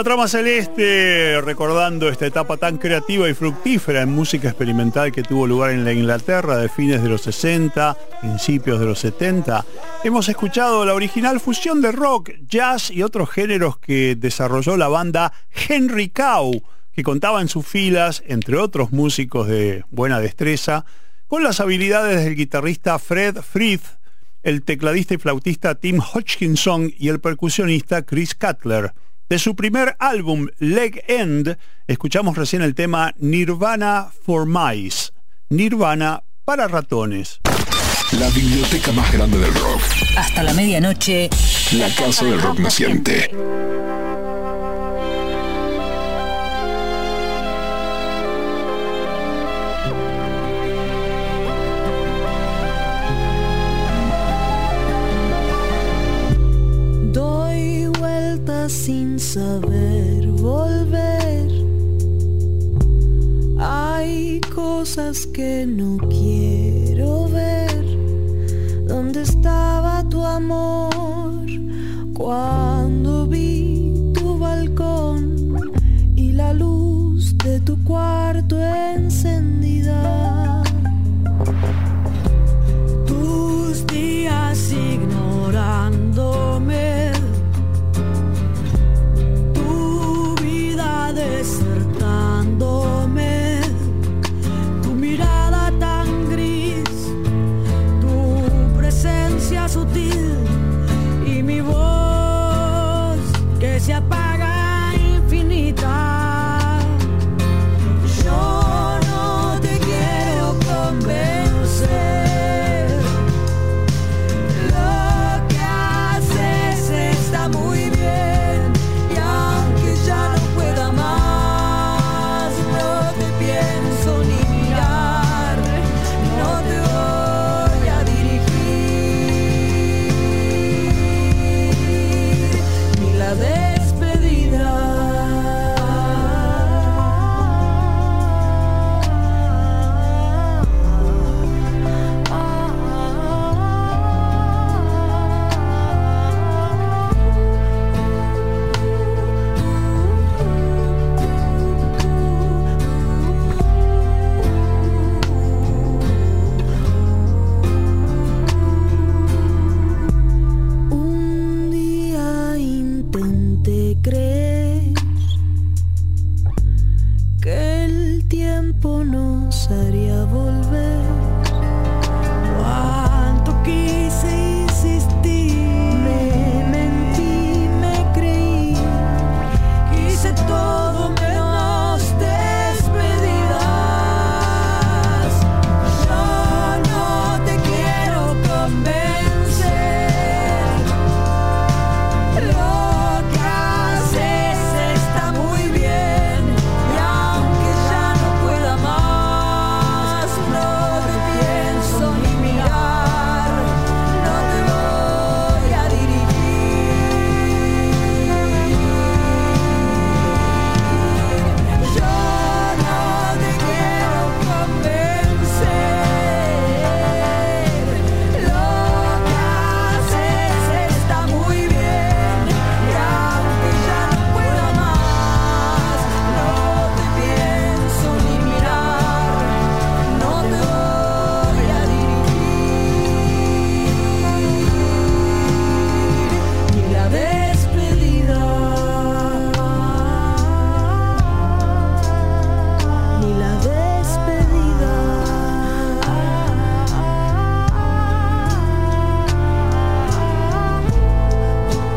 S2: La trama celeste, recordando esta etapa tan creativa y fructífera en música experimental que tuvo lugar en la Inglaterra de fines de los 60, principios de los 70, hemos escuchado la original fusión de rock, jazz y otros géneros que desarrolló la banda Henry Cow, que contaba en sus filas, entre otros músicos de buena destreza, con las habilidades del guitarrista Fred Frith, el tecladista y flautista Tim Hodgkinson y el percusionista Chris Cutler. De su primer álbum, Leg End, escuchamos recién el tema Nirvana for Mice. Nirvana para ratones.
S4: La biblioteca más grande del rock.
S7: Hasta la medianoche.
S4: La casa del rock naciente.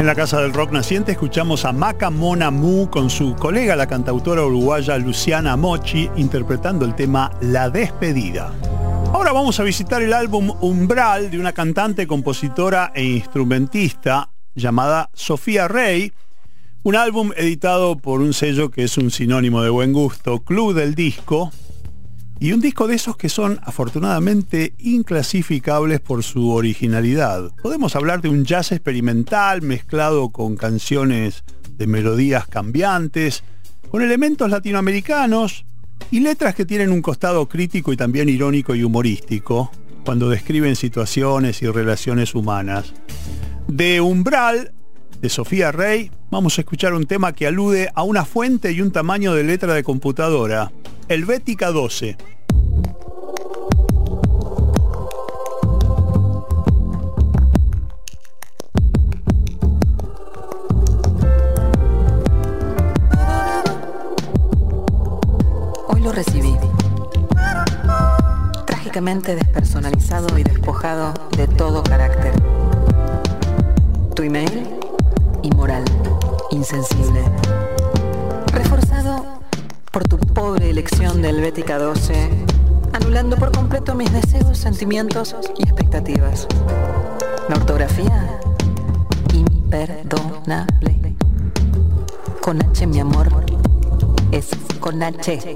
S2: En la Casa del Rock Naciente escuchamos a Maca Mona Mu con su colega, la cantautora uruguaya Luciana Mochi, interpretando el tema La Despedida. Ahora vamos a visitar el álbum Umbral de una cantante, compositora e instrumentista llamada Sofía Rey, un álbum editado por un sello que es un sinónimo de buen gusto, Club del Disco, y un disco de esos que son afortunadamente inclasificables por su originalidad. Podemos hablar de un jazz experimental mezclado con canciones de melodías cambiantes, con elementos latinoamericanos y letras que tienen un costado crítico y también irónico y humorístico cuando describen situaciones y relaciones humanas. De Umbral de Sofía Rey, vamos a escuchar un tema que alude a una fuente y un tamaño de letra de computadora, Helvética 12.
S11: Hoy lo recibí. Trágicamente despersonalizado y despojado de todo carácter. Tu email, inmoral, insensible. Reforzado por tu pobre elección de Helvética 12, anulando por completo mis deseos, sentimientos y expectativas. La ortografía, imperdonable. Con H, mi amor, es con H.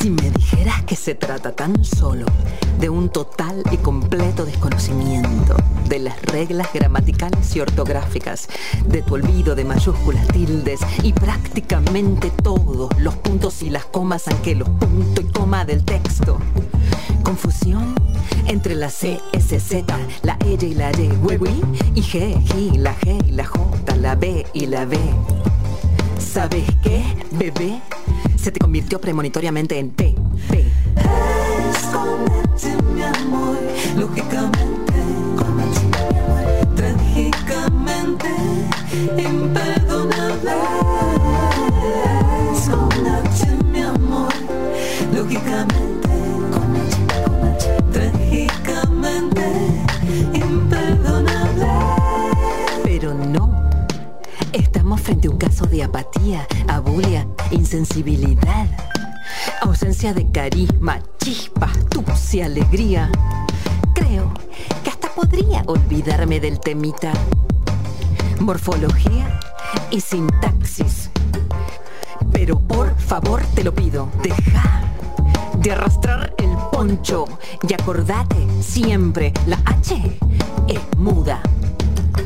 S11: Si me dijeras que se trata tan solo de un total y completo desconocimiento de las reglas gramaticales y ortográficas, de tu olvido de mayúsculas, tildes y prácticamente todos los puntos y las comas, aunque los punto y coma del texto. Confusión entre la C, S, Z, la E y la Y, hueví, y G, G, la G y la J, la B y la B. ¿Sabes qué, bebé? Se te convirtió premonitoriamente en P, P. caso de apatía, abulia, insensibilidad, ausencia de carisma, chispa, astucia, alegría. Creo que hasta podría olvidarme del temita. Morfología y sintaxis. Pero por favor te lo pido, deja de arrastrar el poncho y acordate siempre, la H es muda,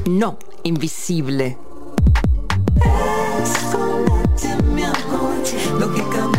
S11: no invisible.
S12: Escondete mi amor, lógicamente, trágicamente,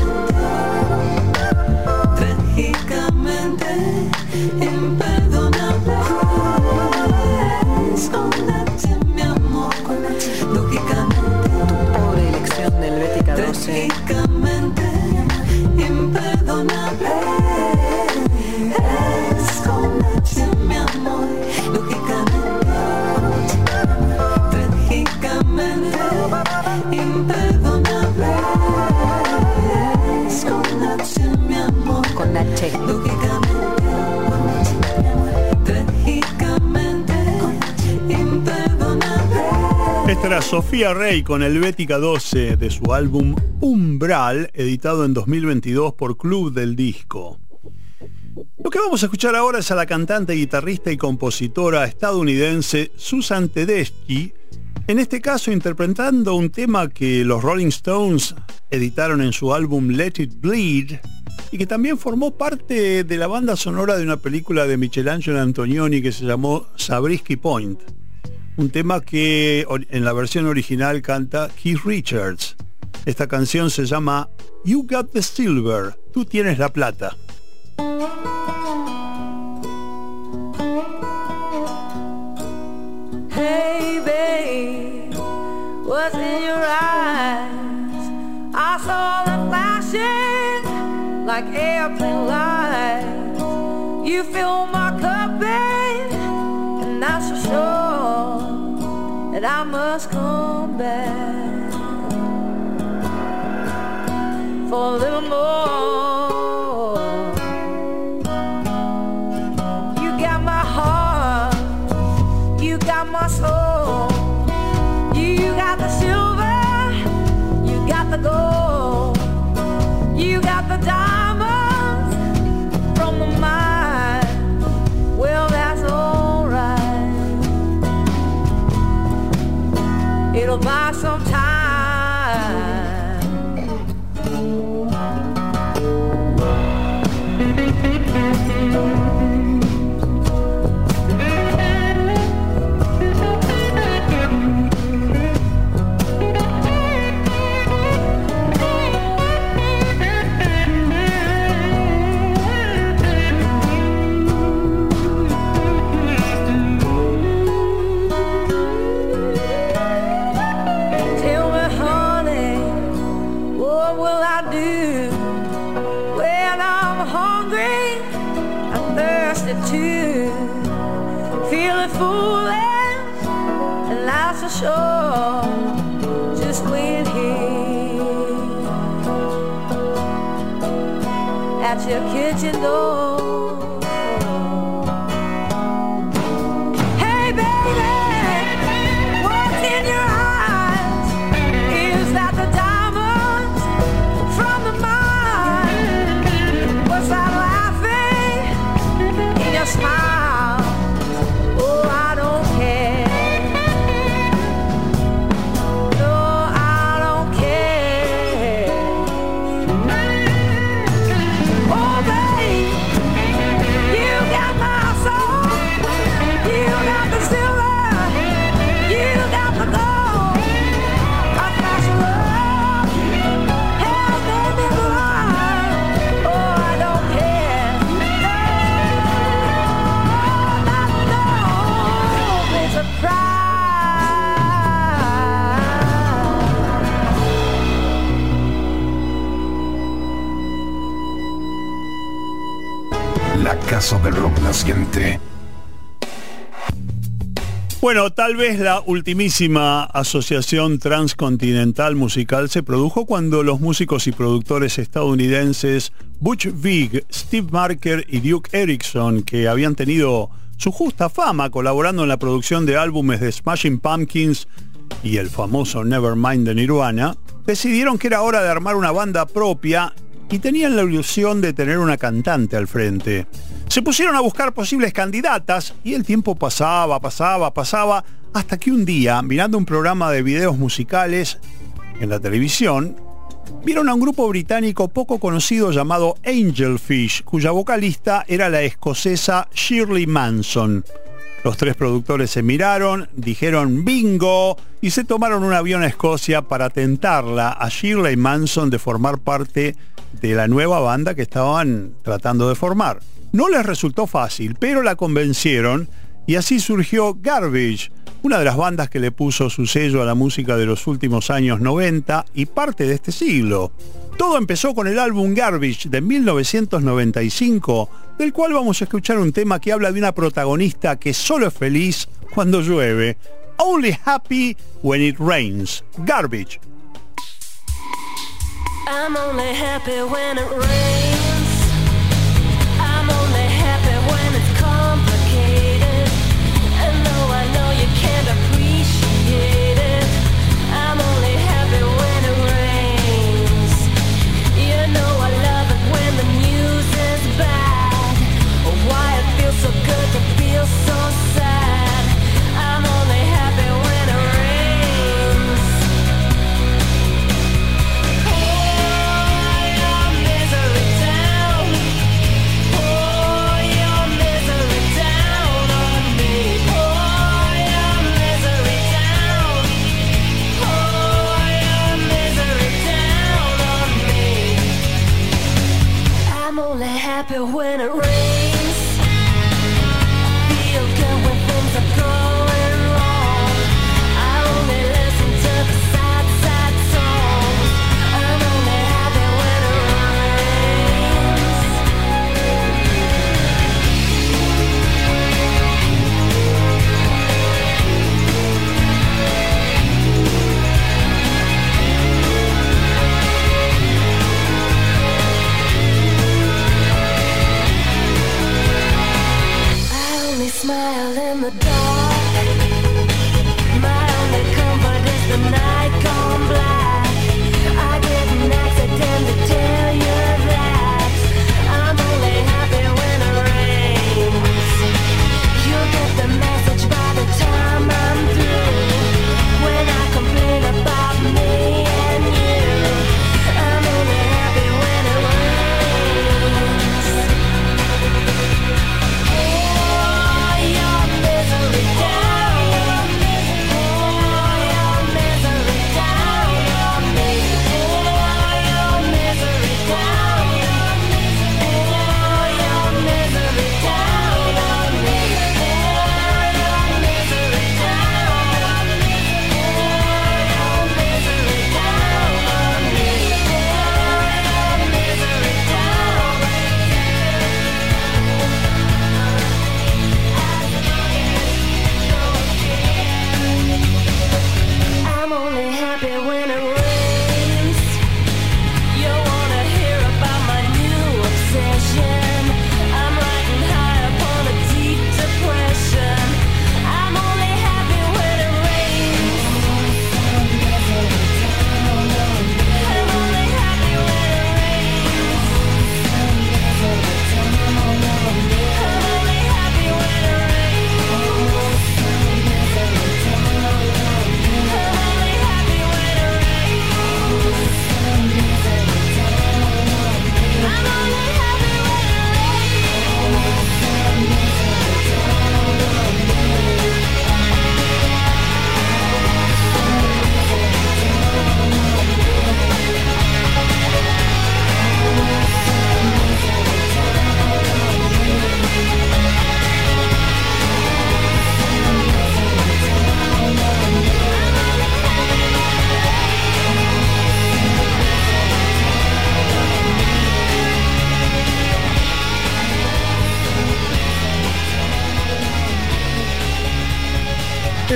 S2: Era Sofía Rey con Helvética 12 de su álbum Umbral, editado en 2022 por Club del Disco. Lo que vamos a escuchar ahora es a la cantante, guitarrista y compositora estadounidense Susan Tedeschi, en este caso interpretando un tema que los Rolling Stones editaron en su álbum Let It Bleed y que también formó parte de la banda sonora de una película de Michelangelo Antonioni que se llamó Sabrisky Point. Un tema que en la versión original canta Keith Richards. Esta canción se llama You Got the Silver, tú tienes la plata.
S12: Hey, babe, what's in your eyes? I saw them flashing like airplane lights. You fill my cup, babe, and that's for sure. And I must come back for a little more.
S4: It'll buy some time. ashore just with him at your kitchen door.
S2: Tal vez la ultimísima asociación transcontinental musical se produjo cuando los músicos y productores estadounidenses Butch Vig, Steve Marker y Duke Erickson, que habían tenido su justa fama colaborando en la producción de álbumes de Smashing Pumpkins y el famoso Nevermind de Nirvana, decidieron que era hora de armar una banda propia y tenían la ilusión de tener una cantante al frente. Se pusieron a buscar posibles candidatas y el tiempo pasaba, pasaba, pasaba, hasta que un día, mirando un programa de videos musicales en la televisión, vieron a un grupo británico poco conocido llamado Angelfish, cuya vocalista era la escocesa Shirley Manson. Los tres productores se miraron, dijeron bingo y se tomaron un avión a Escocia para tentarla a Shirley Manson de formar parte de la nueva banda que estaban tratando de formar. No les resultó fácil, pero la convencieron y así surgió Garbage, una de las bandas que le puso su sello a la música de los últimos años 90 y parte de este siglo. Todo empezó con el álbum Garbage de 1995, del cual vamos a escuchar un tema que habla de una protagonista que solo es feliz cuando llueve. Only happy when it rains. Garbage.
S13: I'm only happy when happy when it rains. night gone black. I didn't accidentally.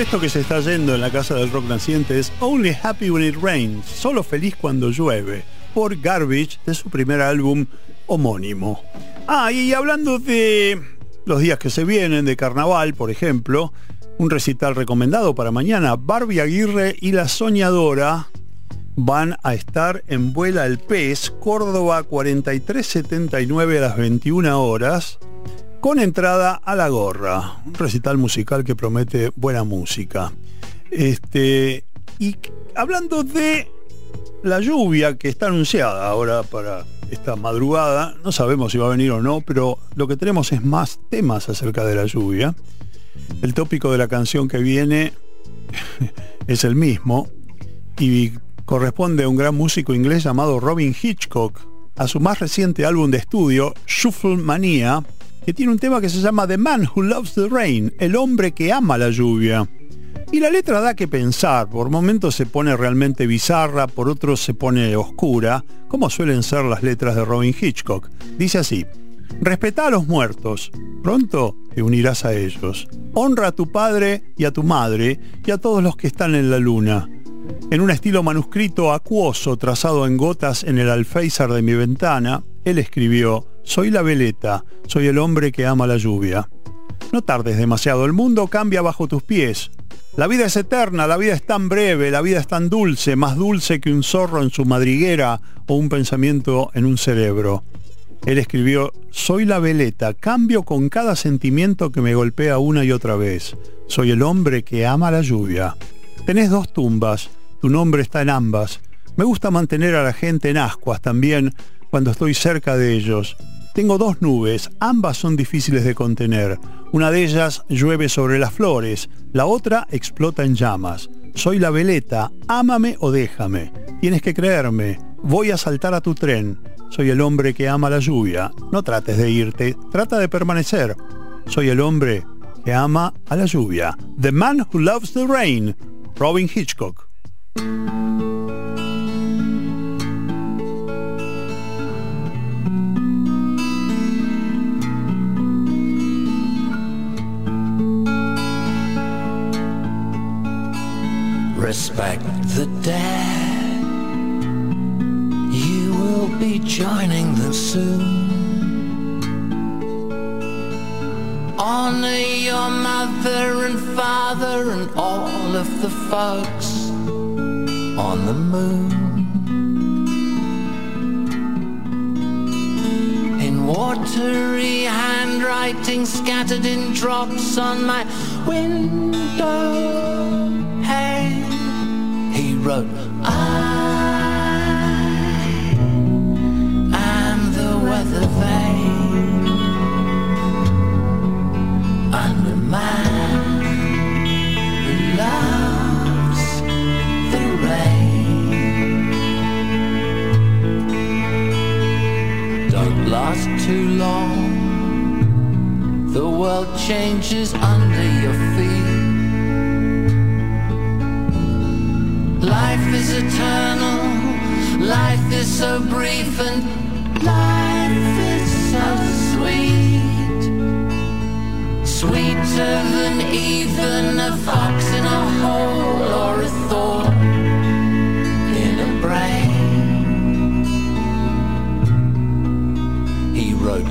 S2: Esto que se está yendo en la casa del rock naciente es Only Happy When It Rains, solo feliz cuando llueve, por Garbage de su primer álbum homónimo. Ah, y hablando de los días que se vienen, de carnaval, por ejemplo, un recital recomendado para mañana, Barbie Aguirre y La Soñadora van a estar en Vuela el Pez, Córdoba 4379 a las 21 horas, con entrada a la gorra. Un recital musical que promete buena música. Este, y hablando de la lluvia que está anunciada ahora para esta madrugada, no sabemos si va a venir o no, pero lo que tenemos es más temas acerca de la lluvia. El tópico de la canción que viene es el mismo y corresponde a un gran músico inglés llamado Robin Hitchcock, a su más reciente álbum de estudio, Shuffle Mania, tiene un tema que se llama The Man Who Loves the Rain, el hombre que ama la lluvia. Y la letra da que pensar, por momentos se pone realmente bizarra, por otros se pone oscura, como suelen ser las letras de Robin Hitchcock. Dice así, respeta a los muertos, pronto te unirás a ellos. Honra a tu padre y a tu madre y a todos los que están en la luna. En un estilo manuscrito acuoso trazado en gotas en el alféizar de mi ventana, él escribió, Soy la veleta, soy el hombre que ama la lluvia. No tardes demasiado, el mundo cambia bajo tus pies. La vida es eterna, la vida es tan breve, la vida es tan dulce, más dulce que un zorro en su madriguera o un pensamiento en un cerebro. Él escribió, Soy la veleta, cambio con cada sentimiento que me golpea una y otra vez. Soy el hombre que ama la lluvia. Tenés dos tumbas, tu nombre está en ambas. Me gusta mantener a la gente en ascuas también cuando estoy cerca de ellos. Tengo dos nubes, ambas son difíciles de contener. Una de ellas llueve sobre las flores, la otra explota en llamas. Soy la veleta, ámame o déjame. Tienes que creerme, voy a saltar a tu tren. Soy el hombre que ama la lluvia. No trates de irte, trata de permanecer. Soy el hombre que ama a la lluvia. The Man Who Loves the Rain, Robin Hitchcock.
S5: Respect the dead. You will be joining them soon. Honor your mother and father and all of the folks on the moon. In watery handwriting scattered in drops on my window. Wrote, I am the weather vane. I'm the man who loves the rain. Don't last too long. The world changes under your feet. Life is eternal. Life is so brief and life is so sweet. Sweeter than even a fox in a hole or a thorn in a brain. He wrote,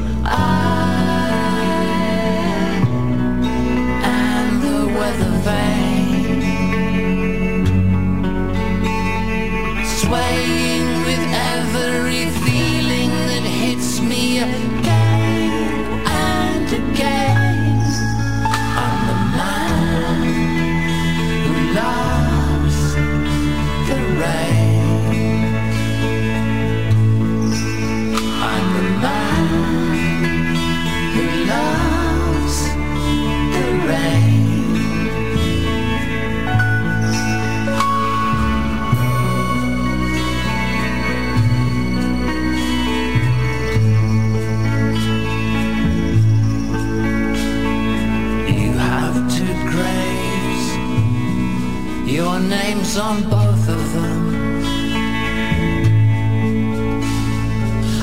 S5: Your name's on both of them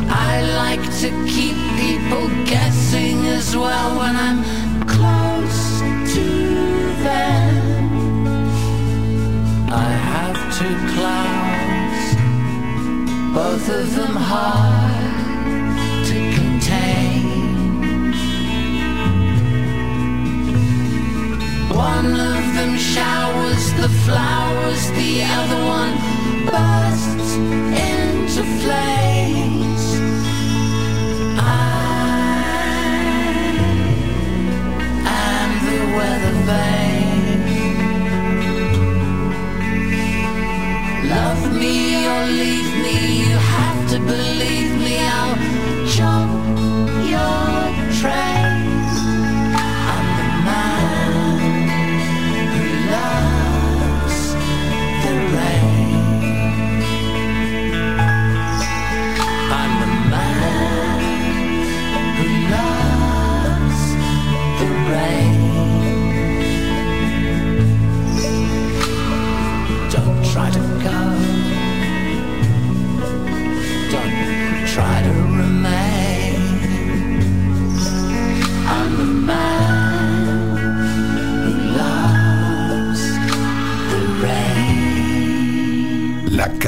S5: I like to keep people guessing as well when I'm close to them I have two clouds, both of them hard to contain. one showers the flowers, the other one bursts into flames. I am the weather vane. Love me or leave me, you have to believe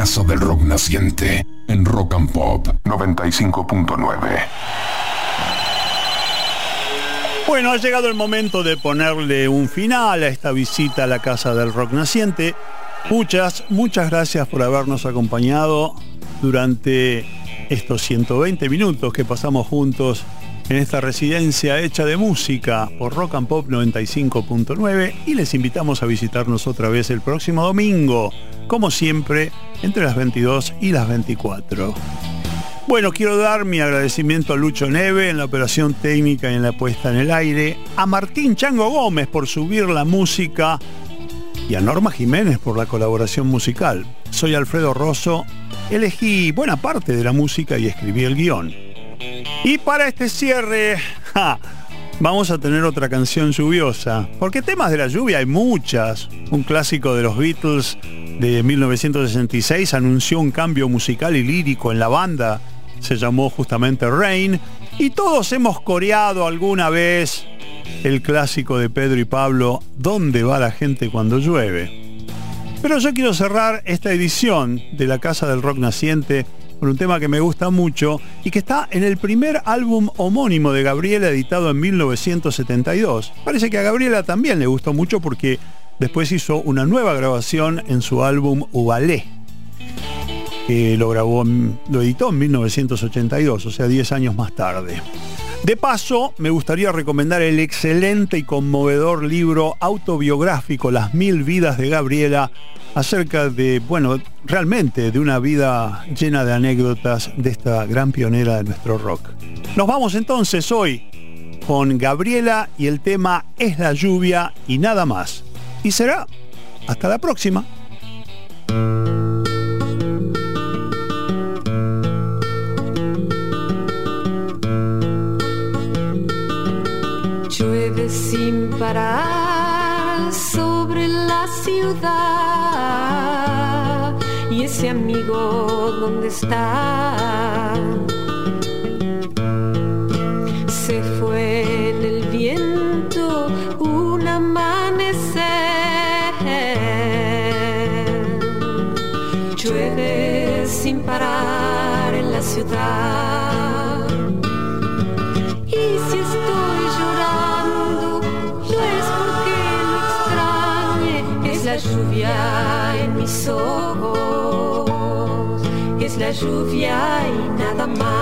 S4: Casa del Rock Naciente en Rock and Pop 95.9.
S2: Bueno, ha llegado el momento de ponerle un final a esta visita a la Casa del Rock Naciente. Muchas, muchas gracias por habernos acompañado durante estos 120 minutos que pasamos juntos en esta residencia hecha de música por Rock and Pop 95.9 y les invitamos a visitarnos otra vez el próximo domingo, como siempre, entre las 22 y las 24. Bueno, quiero dar mi agradecimiento a Lucho Neve en la operación técnica y en la puesta en el aire, a Martín Chango Gómez por subir la música y a Norma Jiménez por la colaboración musical. Soy Alfredo Rosso, elegí buena parte de la música y escribí el guion. Y para este cierre, vamos a tener otra canción lluviosa, porque temas de la lluvia hay muchas. Un clásico de los Beatles de 1966 anunció un cambio musical y lírico en la banda, se llamó justamente Rain, y todos hemos coreado alguna vez el clásico de Pedro y Pablo, ¿Dónde va la gente cuando llueve? Pero yo quiero cerrar esta edición de la Casa del Rock Naciente con un tema que me gusta mucho y que está en el primer álbum homónimo de Gabriela editado en 1972. Parece que a Gabriela también le gustó mucho porque después hizo una nueva grabación en su álbum Ubalé, que lo grabó, lo editó en 1982, o sea, 10 años más tarde. De paso, me gustaría recomendar el excelente y conmovedor libro autobiográfico Las mil vidas de Gabriela acerca de, bueno, realmente de una vida llena de anécdotas de esta gran pionera de nuestro rock. Nos vamos entonces hoy con Gabriela y el tema Es la lluvia y nada más. Y será hasta la próxima.
S13: Dónde está es la lluvia y nada más.